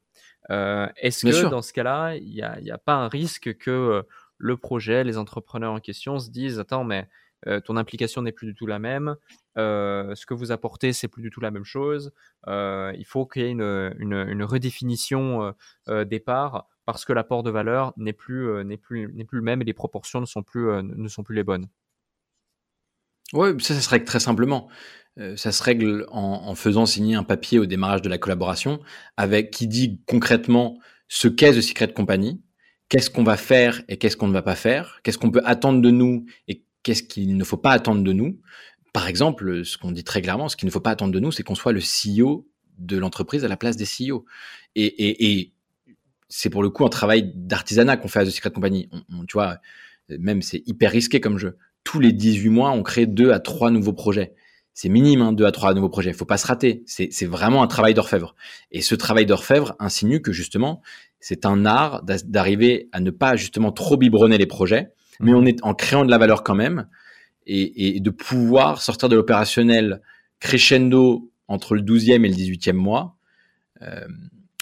Est-ce que dans ce cas-là, il n'y a, a, pas un risque que le projet, les entrepreneurs en question se disent, attends, mais euh, ton implication n'est plus du tout la même, euh, ce que vous apportez, c'est plus du tout la même chose. Euh, il faut qu'il y ait une, une, redéfinition des parts parce que l'apport de valeur n'est plus, n'est plus, n'est plus le même et les proportions ne sont plus, ne sont plus les bonnes. Oui, ça, ça se règle très simplement. Ça se règle en, faisant signer un papier au démarrage de la collaboration avec qui dit concrètement ce qu'est The Secret Company, qu'est-ce qu'on va faire et qu'est-ce qu'on ne va pas faire, qu'est-ce qu'on peut attendre de nous et qu'est-ce qu'il ne faut pas attendre de nous Par exemple, ce qu'on dit très clairement, ce qu'il ne faut pas attendre de nous, c'est qu'on soit le CEO de l'entreprise à la place des CEO. Et, c'est pour le coup un travail d'artisanat qu'on fait à The Secret Company. tu vois, même c'est hyper risqué comme jeu. Tous les 18 mois, on crée deux à trois nouveaux projets. C'est minime, hein, deux à trois nouveaux projets. Il faut pas se rater. C'est vraiment un travail d'orfèvre. Et ce travail d'orfèvre insinue que justement, c'est un art d'arriver à ne pas justement trop biberonner les projets, mais on est en créant de la valeur quand même et, de pouvoir sortir de l'opérationnel crescendo entre le 12e et le 18e mois euh,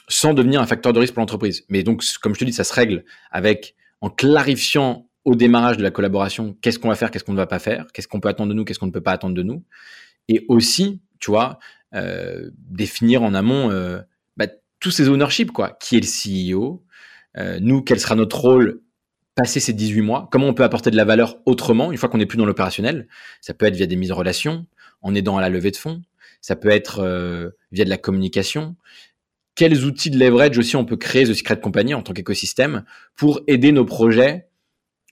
sans devenir un facteur de risque pour l'entreprise. Mais donc, comme je te dis, ça se règle avec en clarifiant au démarrage de la collaboration qu'est-ce qu'on va faire, qu'est-ce qu'on ne va pas faire, qu'est-ce qu'on peut attendre de nous, qu'est-ce qu'on ne peut pas attendre de nous, et aussi, tu vois, euh, définir en amont euh, bah, tous ces ownerships, quoi. Qui est le CEO Nous, quel sera notre rôle passer ces 18 mois, comment on peut apporter de la valeur autrement, une fois qu'on n'est plus dans l'opérationnel. Ça peut être via des mises en relation, en aidant à la levée de fonds, ça peut être euh, via de la communication. Quels outils de leverage aussi on peut créer The Secret Company en tant qu'écosystème pour aider nos projets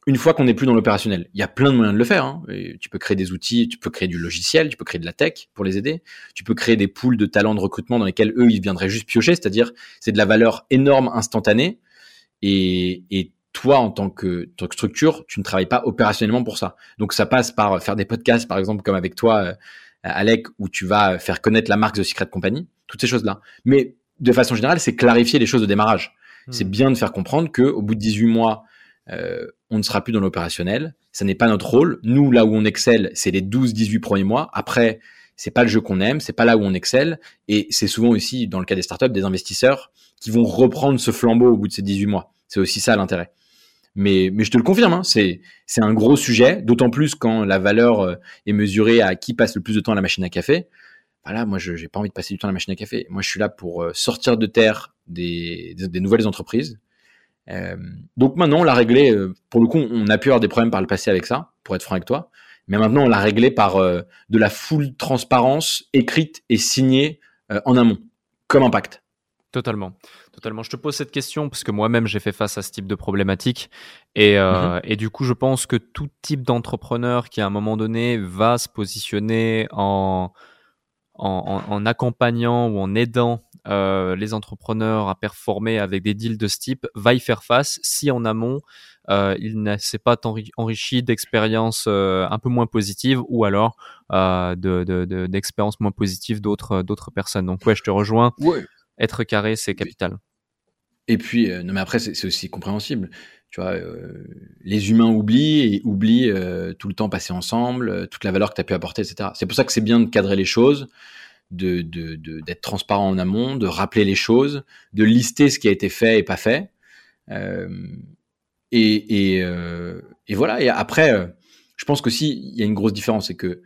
une fois qu'on n'est plus dans l'opérationnel. Il y a plein de moyens de le faire. Hein. tu peux créer des outils, tu peux créer du logiciel, tu peux créer de la tech pour les aider. Tu peux créer des pools de talents de recrutement dans lesquels eux, ils viendraient juste piocher, c'est-à-dire c'est de la valeur énorme instantanée. Et, et toi, en tant que, tant que structure, tu ne travailles pas opérationnellement pour ça. Donc ça passe par faire des podcasts, par exemple, comme avec toi, euh, Alec, où tu vas faire connaître la marque The Secret Company, toutes ces choses-là. Mais de façon générale, c'est clarifier les choses de démarrage. C'est hmm. bien de faire comprendre que au bout de 18 mois, euh, on ne sera plus dans l'opérationnel. Ça n'est pas notre rôle. Nous, là où on excelle, c'est les 12-18 premiers mois. Après, c'est pas le jeu qu'on aime, c'est pas là où on excelle. Et c'est souvent aussi, dans le cas des startups, des investisseurs qui vont reprendre ce flambeau au bout de ces 18 mois. C'est aussi ça l'intérêt. Mais, mais je te le confirme, hein, c'est, un gros sujet, d'autant plus quand la valeur euh, est mesurée à qui passe le plus de temps à la machine à café. Voilà, moi, je n'ai pas envie de passer du temps à la machine à café. Moi, je suis là pour euh, sortir de terre des, des nouvelles entreprises, euh, donc maintenant, on l'a réglé. Euh, pour le coup, on a pu avoir des problèmes par le passé avec ça, pour être franc avec toi. Mais maintenant, on l'a réglé par euh, de la full transparence écrite et signée en amont, comme impact. Totalement. Totalement. Je te pose cette question parce que moi-même, j'ai fait face à ce type de problématique. Et, et du coup, je pense que tout type d'entrepreneur qui, à un moment donné, va se positionner en, en, en, accompagnant ou en aidant euh, les entrepreneurs à performer avec des deals de ce type va y faire face si en amont euh, il ne s'est pas enrichi d'expériences euh, un peu moins positives ou alors d'expériences de, moins positives d'autres d'autres personnes. Donc ouais, je te rejoins. Être carré, c'est capital. Et puis, non mais après, c'est aussi compréhensible. Tu vois, les humains oublient et oublient tout le temps passé ensemble, toute la valeur que tu as pu apporter, etc. C'est pour ça que c'est bien de cadrer les choses de, d'être transparent en amont, de rappeler les choses, de lister ce qui a été fait et pas fait. Euh, et, euh, et, voilà. Et après, euh, je pense qu'aussi, il y a une grosse différence, c'est que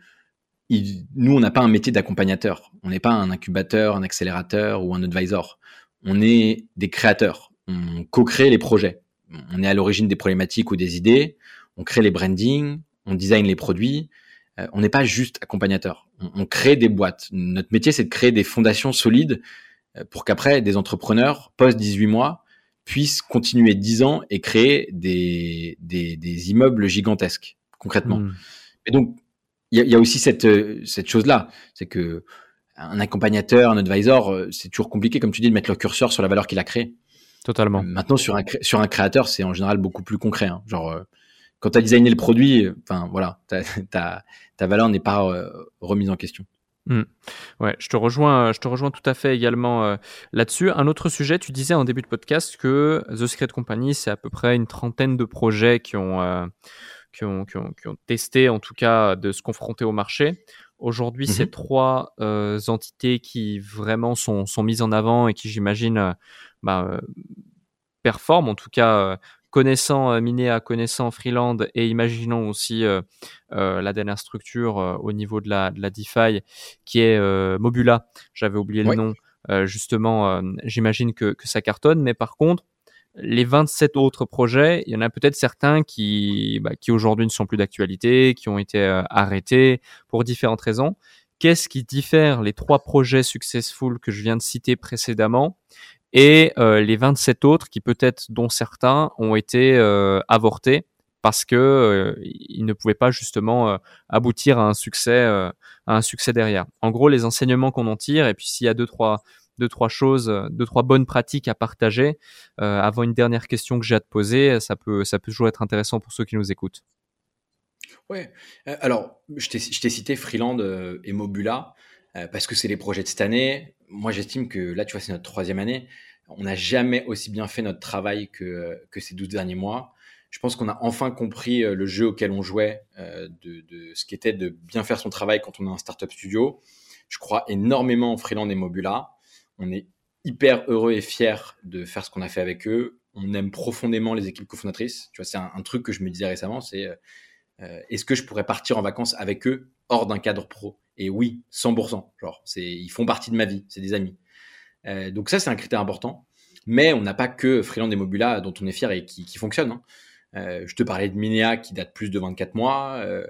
nous, on n'a pas un métier d'accompagnateur. On n'est pas un incubateur, un accélérateur ou un advisor. On est des créateurs. On co-crée les projets. On est à l'origine des problématiques ou des idées. On crée les brandings, on design les produits. On n'est pas juste accompagnateur on, crée des boîtes. Notre métier, c'est de créer des fondations solides euh, pour qu'après, des entrepreneurs, post 18 mois, puissent continuer 10 ans et créer des, des, immeubles gigantesques, concrètement. Hmm. Et donc, il y a, aussi cette, cette chose-là, c'est que un accompagnateur, un advisor, euh, c'est toujours compliqué, comme tu dis, de mettre le curseur sur la valeur qu'il a créée. Totalement. Maintenant, sur un, sur un créateur, c'est en général beaucoup plus concret. Hein. Genre, euh, quand tu as designé le produit, enfin voilà, ta, valeur n'est pas euh, remise en question. Hmm. Ouais, je te rejoins, je te rejoins tout à fait également euh, là-dessus. Un autre sujet, tu disais en début de podcast que The Secret Company, c'est à peu près une trentaine de projets qui ont, euh, qui, ont, qui, ont, testé, en tout cas, de se confronter au marché. Aujourd'hui, c'est mhm. trois entités qui vraiment sont, sont mises en avant et qui, j'imagine, bah, performent, en tout cas, connaissant euh, Minéa, connaissant Freeland et imaginons aussi euh, euh, la dernière structure au niveau de la, de la DeFi qui est Mobula. J'avais oublié le nom. justement, j'imagine que, que ça cartonne, mais par contre, les 27 autres projets, il y en a peut-être certains qui, bah, qui aujourd'hui ne sont plus d'actualité, qui ont été arrêtés pour différentes raisons. Qu'est-ce qui diffère les trois projets successful que je viens de citer précédemment? Et euh, les 27 autres qui peut-être dont certains ont été euh, avortés parce que euh, ils ne pouvaient pas justement aboutir à un succès à un succès derrière. En gros, les enseignements qu'on en tire et puis s'il y a deux trois deux trois choses, deux trois bonnes pratiques à partager avant une dernière question que j'ai à te poser, ça peut ça peut toujours être intéressant pour ceux qui nous écoutent. Ouais. alors, je t'ai cité Freeland et Mobula parce que c'est les projets de cette année moi, j'estime que là, tu vois, c'est notre troisième année. On n'a jamais aussi bien fait notre travail que, que ces 12 derniers mois. Je pense qu'on a enfin compris euh, le jeu auquel on jouait, euh, de, ce qu'était de bien faire son travail quand on a un startup studio. Je crois énormément en Freeland et Mobula. On est hyper heureux et fiers de faire ce qu'on a fait avec eux. On aime profondément les équipes cofondatrices. Tu vois, c'est un, truc que je me disais récemment, c'est euh, est-ce que je pourrais partir en vacances avec eux hors d'un cadre pro? Et oui, 100%. Genre, c'est, ils font partie de ma vie, c'est des amis. Euh, donc ça, c'est un critère important. Mais on n'a pas que Freeland et Mobula dont on est fier et qui, qui fonctionne. Hein. Euh, je te parlais de Minéa qui date plus de 24 mois. Euh,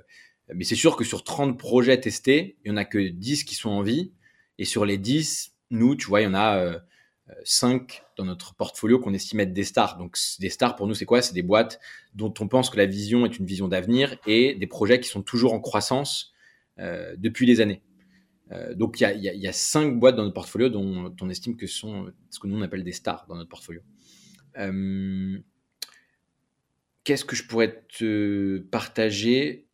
mais c'est sûr que sur 30 projets testés, il y en a que 10 qui sont en vie. Et sur les 10, nous, tu vois, il y en a cinq dans notre portfolio qu'on estime être des stars. Donc des stars pour nous c'est quoi? C'est des boîtes dont on pense que la vision est une vision d'avenir et des projets qui sont toujours en croissance depuis des années. donc il y a, cinq boîtes dans notre portfolio dont, on estime que sont ce que nous on appelle des stars dans notre portfolio. Qu'est-ce que je pourrais te partager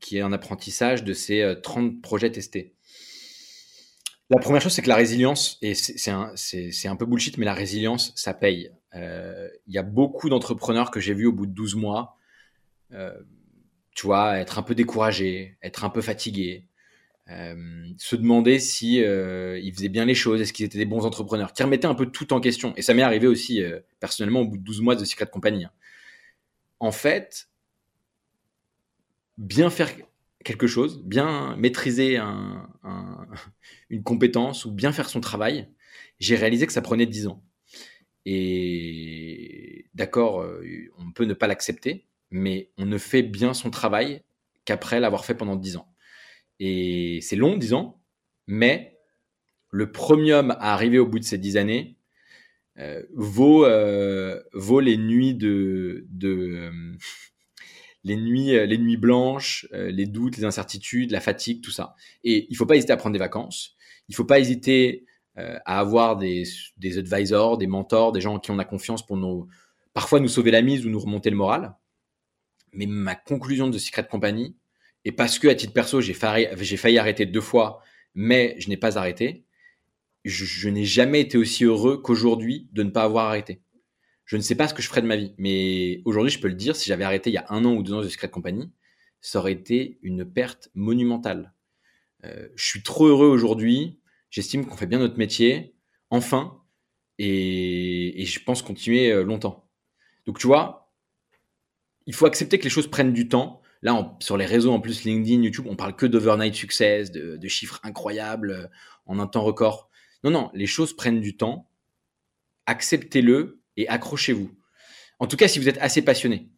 qui est un apprentissage de ces 30 projets testés? La première chose, c'est que la résilience, et c'est un, peu bullshit, mais la résilience, ça paye. Euh, il y a beaucoup d'entrepreneurs que j'ai vus au bout de 12 mois, euh, tu vois, être un peu découragés, être un peu fatigués, euh, se demander si ils faisaient bien les choses, est-ce qu'ils étaient des bons entrepreneurs, qui remettaient un peu tout en question. Et ça m'est arrivé aussi, personnellement, au bout de 12 mois de Secret Company. Hein. En fait, bien faire quelque chose, bien maîtriser une compétence ou bien faire son travail, j'ai réalisé que ça prenait 10 ans. Et d'accord, euh, on peut ne pas l'accepter, mais on ne fait bien son travail qu'après l'avoir fait pendant 10 ans. Et c'est long, 10 ans, mais le premium à arriver au bout de ces 10 années euh, vaut, euh, vaut les nuits blanches, les doutes, les incertitudes, la fatigue, tout ça. Et il faut pas hésiter à prendre des vacances. Il faut pas hésiter euh, à avoir des, advisors, des mentors, des gens en qui on a confiance pour parfois nous sauver la mise ou nous remonter le moral. Mais ma conclusion de Secret Company, et parce que à titre perso, j'ai failli, failli arrêter deux fois, mais je n'ai pas arrêté, je n'ai jamais été aussi heureux qu'aujourd'hui de ne pas avoir arrêté je ne sais pas ce que je ferais de ma vie. Mais aujourd'hui, je peux le dire, si j'avais arrêté il y a un an ou deux ans de Secret Company, ça aurait été une perte monumentale. Euh, je suis trop heureux aujourd'hui. J'estime qu'on fait bien notre métier, enfin, et, je pense continuer euh, longtemps. Donc, tu vois, il faut accepter que les choses prennent du temps. Là, sur les réseaux, en plus, LinkedIn, YouTube, on parle que d'overnight success, de, chiffres incroyables euh, en un temps record. Non, non, les choses prennent du temps. Acceptez-le et accrochez-vous. En tout cas, si vous êtes assez passionné.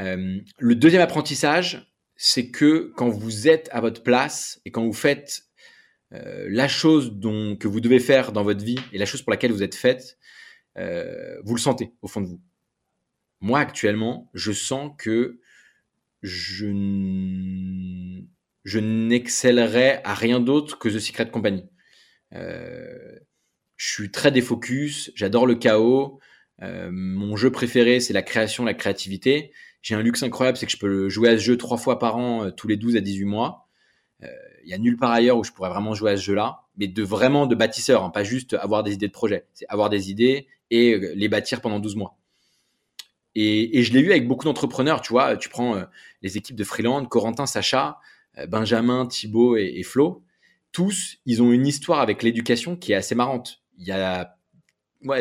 Euh, le deuxième apprentissage, c'est que quand vous êtes à votre place et quand vous faites euh, la chose que vous devez faire dans votre vie et la chose pour laquelle vous êtes faite, vous le sentez au fond de vous. Moi, actuellement, je sens que je, je n'excellerai à rien d'autre que The Secret Company. je suis très défocus, j'adore le chaos, euh, mon jeu préféré, c'est la création, la créativité. J'ai un luxe incroyable, c'est que je peux jouer à ce jeu trois fois par an, euh, tous les 12 à 18 mois. Il euh, y a nulle part ailleurs où je pourrais vraiment jouer à ce jeu-là, mais de vraiment de bâtisseur, hein, pas juste avoir des idées de projet. C'est avoir des idées et les bâtir pendant 12 mois. Et, je l'ai vu avec beaucoup d'entrepreneurs, tu vois, tu prends les équipes de Freeland, Corentin, Sacha, Benjamin, Thibaut et, Flo, tous, ils ont une histoire avec l'éducation qui est assez marrante. Il y a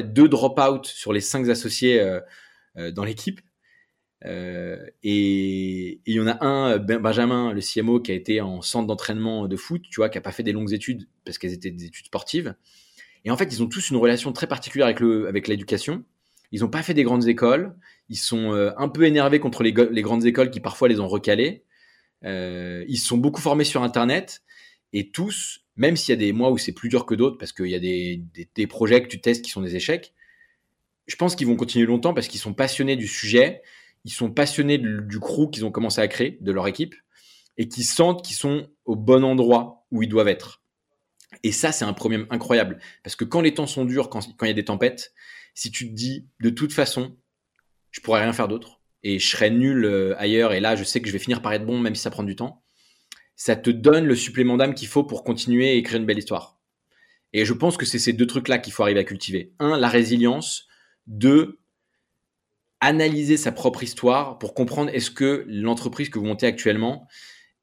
deux drop-out sur les cinq associés euh, euh, dans l'équipe. Euh, et il y en a un, ben, Benjamin, le CMO, qui a été en centre d'entraînement de foot, tu vois, qui a pas fait des longues études parce qu'elles étaient des études sportives. Et en fait, ils ont tous une relation très particulière avec le, avec l'éducation. Ils n'ont pas fait des grandes écoles. Ils sont un peu énervés contre les, grandes écoles qui parfois les ont recalés. Euh, ils sont beaucoup formés sur Internet et tous même s'il y a des mois où c'est plus dur que d'autres, parce qu'il y a des, projets que tu testes qui sont des échecs, je pense qu'ils vont continuer longtemps parce qu'ils sont passionnés du sujet, ils sont passionnés du, crew qu'ils ont commencé à créer, de leur équipe, et qui sentent qu'ils sont au bon endroit où ils doivent être. Et ça, c'est un problème incroyable, parce que quand les temps sont durs, quand il y a des tempêtes, si tu te dis, de toute façon, je pourrais rien faire d'autre, et je serais nul euh, ailleurs, et là, je sais que je vais finir par être bon, même si ça prend du temps, ça te donne le supplément d'âme qu'il faut pour continuer à écrire une belle histoire. Et je pense que c'est ces deux trucs-là qu'il faut arriver à cultiver. Un, la résilience. Deux, analyser sa propre histoire pour comprendre est-ce que l'entreprise que vous montez actuellement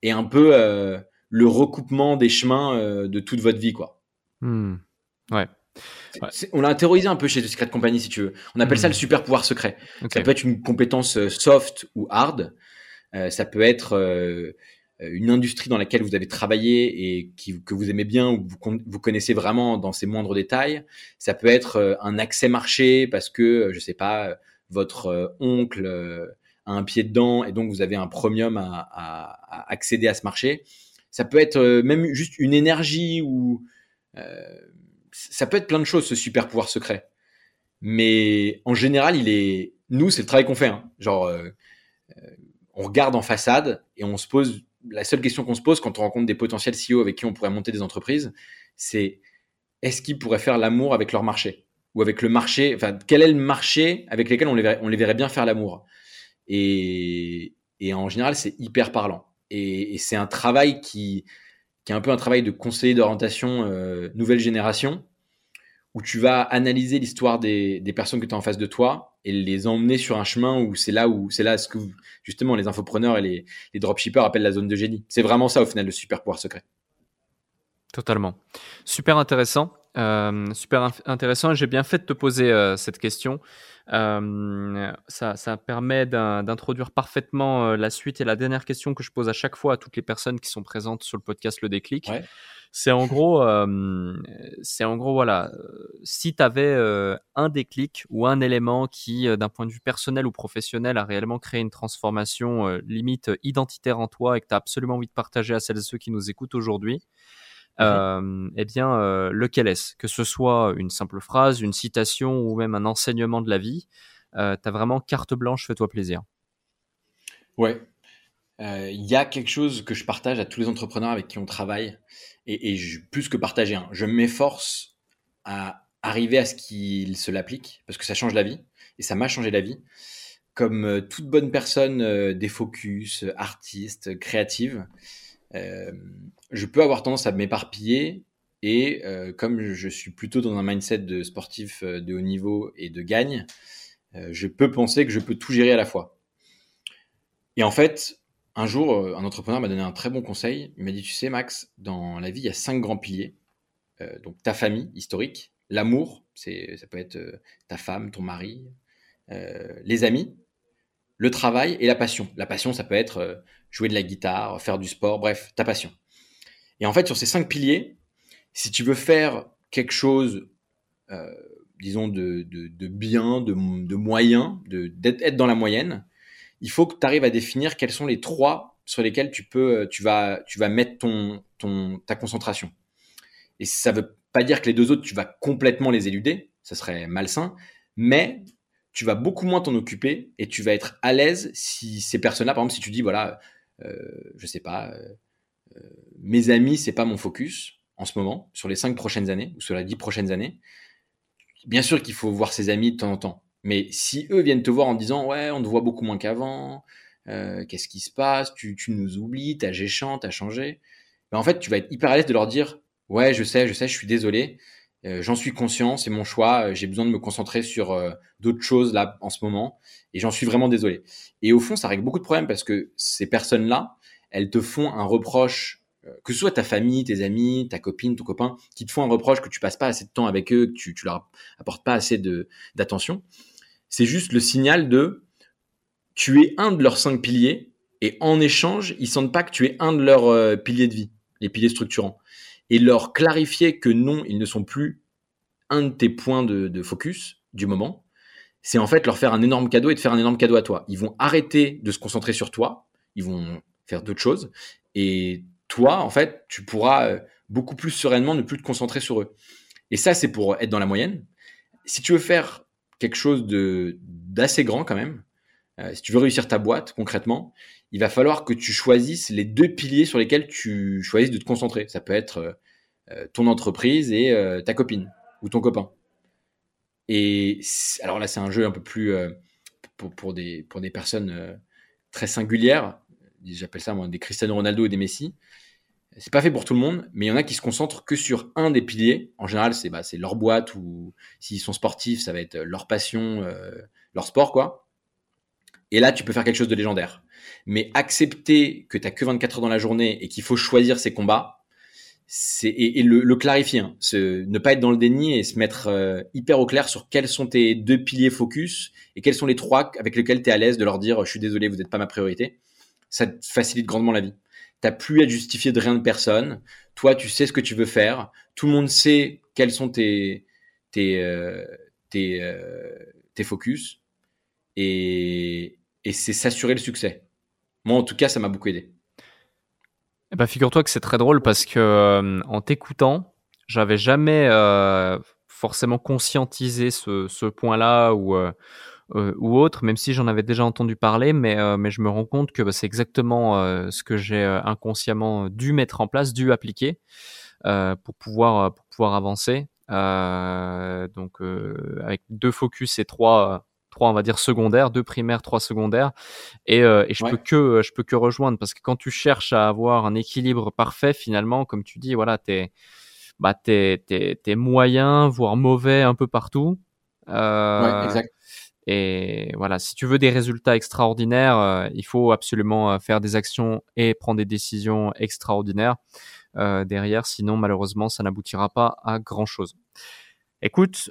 est un peu euh, le recoupement des chemins euh, de toute votre vie, quoi. Hmm. Ouais. On l'a intériorisé un peu chez The Secret Company, si tu veux. On appelle ça hmm. le super pouvoir secret. Ça peut être une compétence euh, soft ou hard. ça peut être euh, une industrie dans laquelle vous avez travaillé et qui, que vous aimez bien ou que vous, vous, connaissez vraiment dans ses moindres détails. Ça peut être euh, un accès marché parce que, euh, je sais pas, votre oncle a un pied dedans et donc vous avez un premium à, à, à accéder à ce marché. Ça peut être même juste une énergie ou ça peut être plein de choses, ce super pouvoir secret. Mais en général, il est. Nous, c'est le travail qu'on fait. Hein. Genre, euh, euh, on regarde en façade et on se pose. La seule question qu'on se pose quand on rencontre des potentiels CEO avec qui on pourrait monter des entreprises, c'est est-ce qu'ils pourraient faire l'amour avec leur marché? Ou avec le marché. Enfin, quel est le marché avec lequel on les verrait, on les verrait bien faire l'amour? Et, et en général, c'est hyper parlant. Et, c'est un travail qui, qui est un peu un travail de conseiller d'orientation euh, nouvelle génération, où tu vas analyser l'histoire des, des, personnes que tu as en face de toi et les emmener sur un chemin où c'est là où c'est là ce que justement les infopreneurs et les, les dropshippers appellent la zone de génie. C'est vraiment ça au final le super pouvoir secret. Totalement. Super intéressant. Euh, super intéressant. J'ai bien fait de te poser euh, cette question. Euh, ça, ça, permet d'introduire parfaitement la suite et la dernière question que je pose à chaque fois à toutes les personnes qui sont présentes sur le podcast Le Déclic. Ouais. C'est en gros, euh, c'est en gros voilà, si tu avais un déclic ou un élément qui, d'un point de vue personnel ou professionnel, a réellement créé une transformation limite identitaire en toi et que tu as absolument envie de partager à celles et ceux qui nous écoutent aujourd'hui, euh, eh bien, euh, lequel est-ce? Que ce soit une simple phrase, une citation ou même un enseignement de la vie, euh, tu as vraiment carte blanche, fais-toi plaisir. Ouais. Il y a quelque chose que je partage à tous les entrepreneurs avec qui on travaille, et, plus que partager, hein, je m'efforce à arriver à ce qu'ils se l'appliquent, parce que ça change la vie, et ça m'a changé la vie. Comme toute bonne personne des focus, artiste, créative, euh, je peux avoir tendance à m'éparpiller et euh, comme je suis plutôt dans un mindset de sportif euh, de haut niveau et de gagne, je peux penser que je peux tout gérer à la fois. Et en fait, un jour, un entrepreneur m'a donné un très bon conseil. Il m'a dit, tu sais, Max, dans la vie, il y a cinq grands piliers. donc ta famille historique, l'amour, c'est ça peut être ta femme, ton mari, les amis, le travail et la passion. La passion, ça peut être jouer de la guitare, faire du sport, bref, ta passion. Et en fait, sur ces cinq piliers, si tu veux faire quelque chose, euh, disons, de, bien, de, moyen, d'être dans la moyenne, il faut que tu arrives à définir quels sont les trois sur lesquels tu peux, tu vas, tu vas mettre ton, ton, ta concentration. Et ça veut pas dire que les deux autres, tu vas complètement les éluder, ça serait malsain, mais tu vas beaucoup moins t'en occuper et tu vas être à l'aise si ces personnes-là, par exemple, si tu dis, voilà, euh, je sais pas, euh, euh, mes amis, c'est pas mon focus en ce moment, sur les cinq prochaines années ou sur les dix prochaines années. Bien sûr qu'il faut voir ses amis de temps en temps, mais si eux viennent te voir en disant ouais, on te voit beaucoup moins qu'avant, qu'est-ce qui se passe, tu, nous oublies, t'as géchant, t'as changé, ben en fait, tu vas être hyper à l'aise de leur dire ouais, je sais, je sais, je suis désolé, j'en suis conscient, c'est mon choix, j'ai besoin de me concentrer sur d'autres choses là en ce moment, et j'en suis vraiment désolé. Et au fond, ça règle beaucoup de problèmes parce que ces personnes-là, elles te font un reproche, euh, que ce soit ta famille, tes amis, ta copine, ton copain, qui te font un reproche que tu passes pas assez de temps avec eux, que tu, tu leur apportes pas assez d'attention. C'est juste le signal de tu es un de leurs cinq piliers et en échange, ils sentent pas que tu es un de leurs euh, piliers de vie, les piliers structurants. Et leur clarifier que non, ils ne sont plus un de tes points de, de focus du moment, c'est en fait leur faire un énorme cadeau et de faire un énorme cadeau à toi. Ils vont arrêter de se concentrer sur toi, ils vont faire d'autres choses, et toi, en fait, tu pourras euh, beaucoup plus sereinement ne plus te concentrer sur eux. Et ça, c'est pour être dans la moyenne. Si tu veux faire quelque chose de d'assez grand quand même, euh, si tu veux réussir ta boîte concrètement, il va falloir que tu choisisses les deux piliers sur lesquels tu choisisses de te concentrer. Ça peut être euh, ton entreprise et ta copine ou ton copain. Et alors là, c'est un jeu un peu plus pour, des, pour des personnes très singulières. J'appelle ça moi, des Cristiano Ronaldo et des Messi. C'est pas fait pour tout le monde, mais il y en a qui se concentrent que sur un des piliers. En général, c'est bah, leur boîte ou s'ils sont sportifs, ça va être leur passion, euh, leur sport, quoi. Et là, tu peux faire quelque chose de légendaire. Mais accepter que tu n'as que 24 heures dans la journée et qu'il faut choisir ses combats, c'est et, le, clarifier, hein. ne pas être dans le déni et se mettre euh, hyper au clair sur quels sont tes deux piliers focus et quels sont les trois avec lesquels tu es à l'aise de leur dire je suis désolé, vous n'êtes pas ma priorité. Ça te facilite grandement la vie. T'as plus à justifier de rien de personne. Toi, tu sais ce que tu veux faire. Tout le monde sait quels sont tes tes euh, euh, tes focus et, et c'est s'assurer le succès. Moi, en tout cas, ça m'a beaucoup aidé. Eh ben, figure-toi que c'est très drôle parce que euh, en t'écoutant, j'avais jamais forcément conscientisé ce, ce point-là ou euh, ou autre, même si j'en avais déjà entendu parler, mais, euh, mais je me rends compte que bah, c'est exactement euh, ce que j'ai inconsciemment dû mettre en place, dû appliquer pour, pouvoir, pour pouvoir avancer. donc avec deux focus et trois trois on va dire secondaires, deux primaires, trois secondaires, et, et je peux que je peux que rejoindre parce que quand tu cherches à avoir un équilibre parfait, finalement, comme tu dis, voilà, t'es bah t'es t'es moyen, voire mauvais un peu partout. Euh, ouais, exact. Et voilà, si tu veux des résultats extraordinaires, euh, il faut absolument euh, faire des actions et prendre des décisions extraordinaires euh, derrière. Sinon, malheureusement, ça n'aboutira pas à grand chose. Écoute,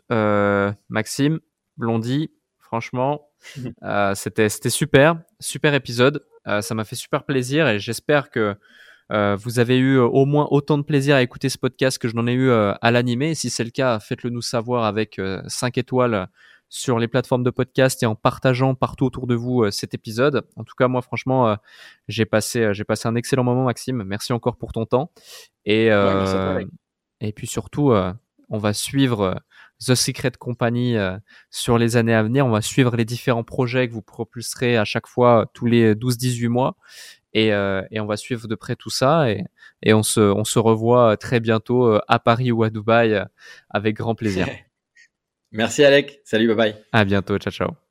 Maxime, Blondie, franchement, c'était c'était super, super épisode. ça m'a fait super plaisir et j'espère que vous avez eu au moins autant de plaisir à écouter ce podcast que je n'en ai eu à l'animer. Si c'est le cas, faites-le nous savoir avec 5 étoiles sur les plateformes de podcast et en partageant partout autour de vous euh, cet épisode. En tout cas, moi, franchement, euh, j'ai passé, euh, j'ai passé un excellent moment, Maxime. Merci encore pour ton temps. Et, et puis surtout, on va suivre The Secret Company sur les années à venir. On va suivre les différents projets que vous propulserez à chaque fois tous les 12-18 mois. Et, et, on va suivre de près tout ça. Et, et on, se, on se revoit très bientôt à Paris ou à Dubaï avec grand plaisir. Merci Alec. Salut, bye bye. À bientôt. Ciao, ciao.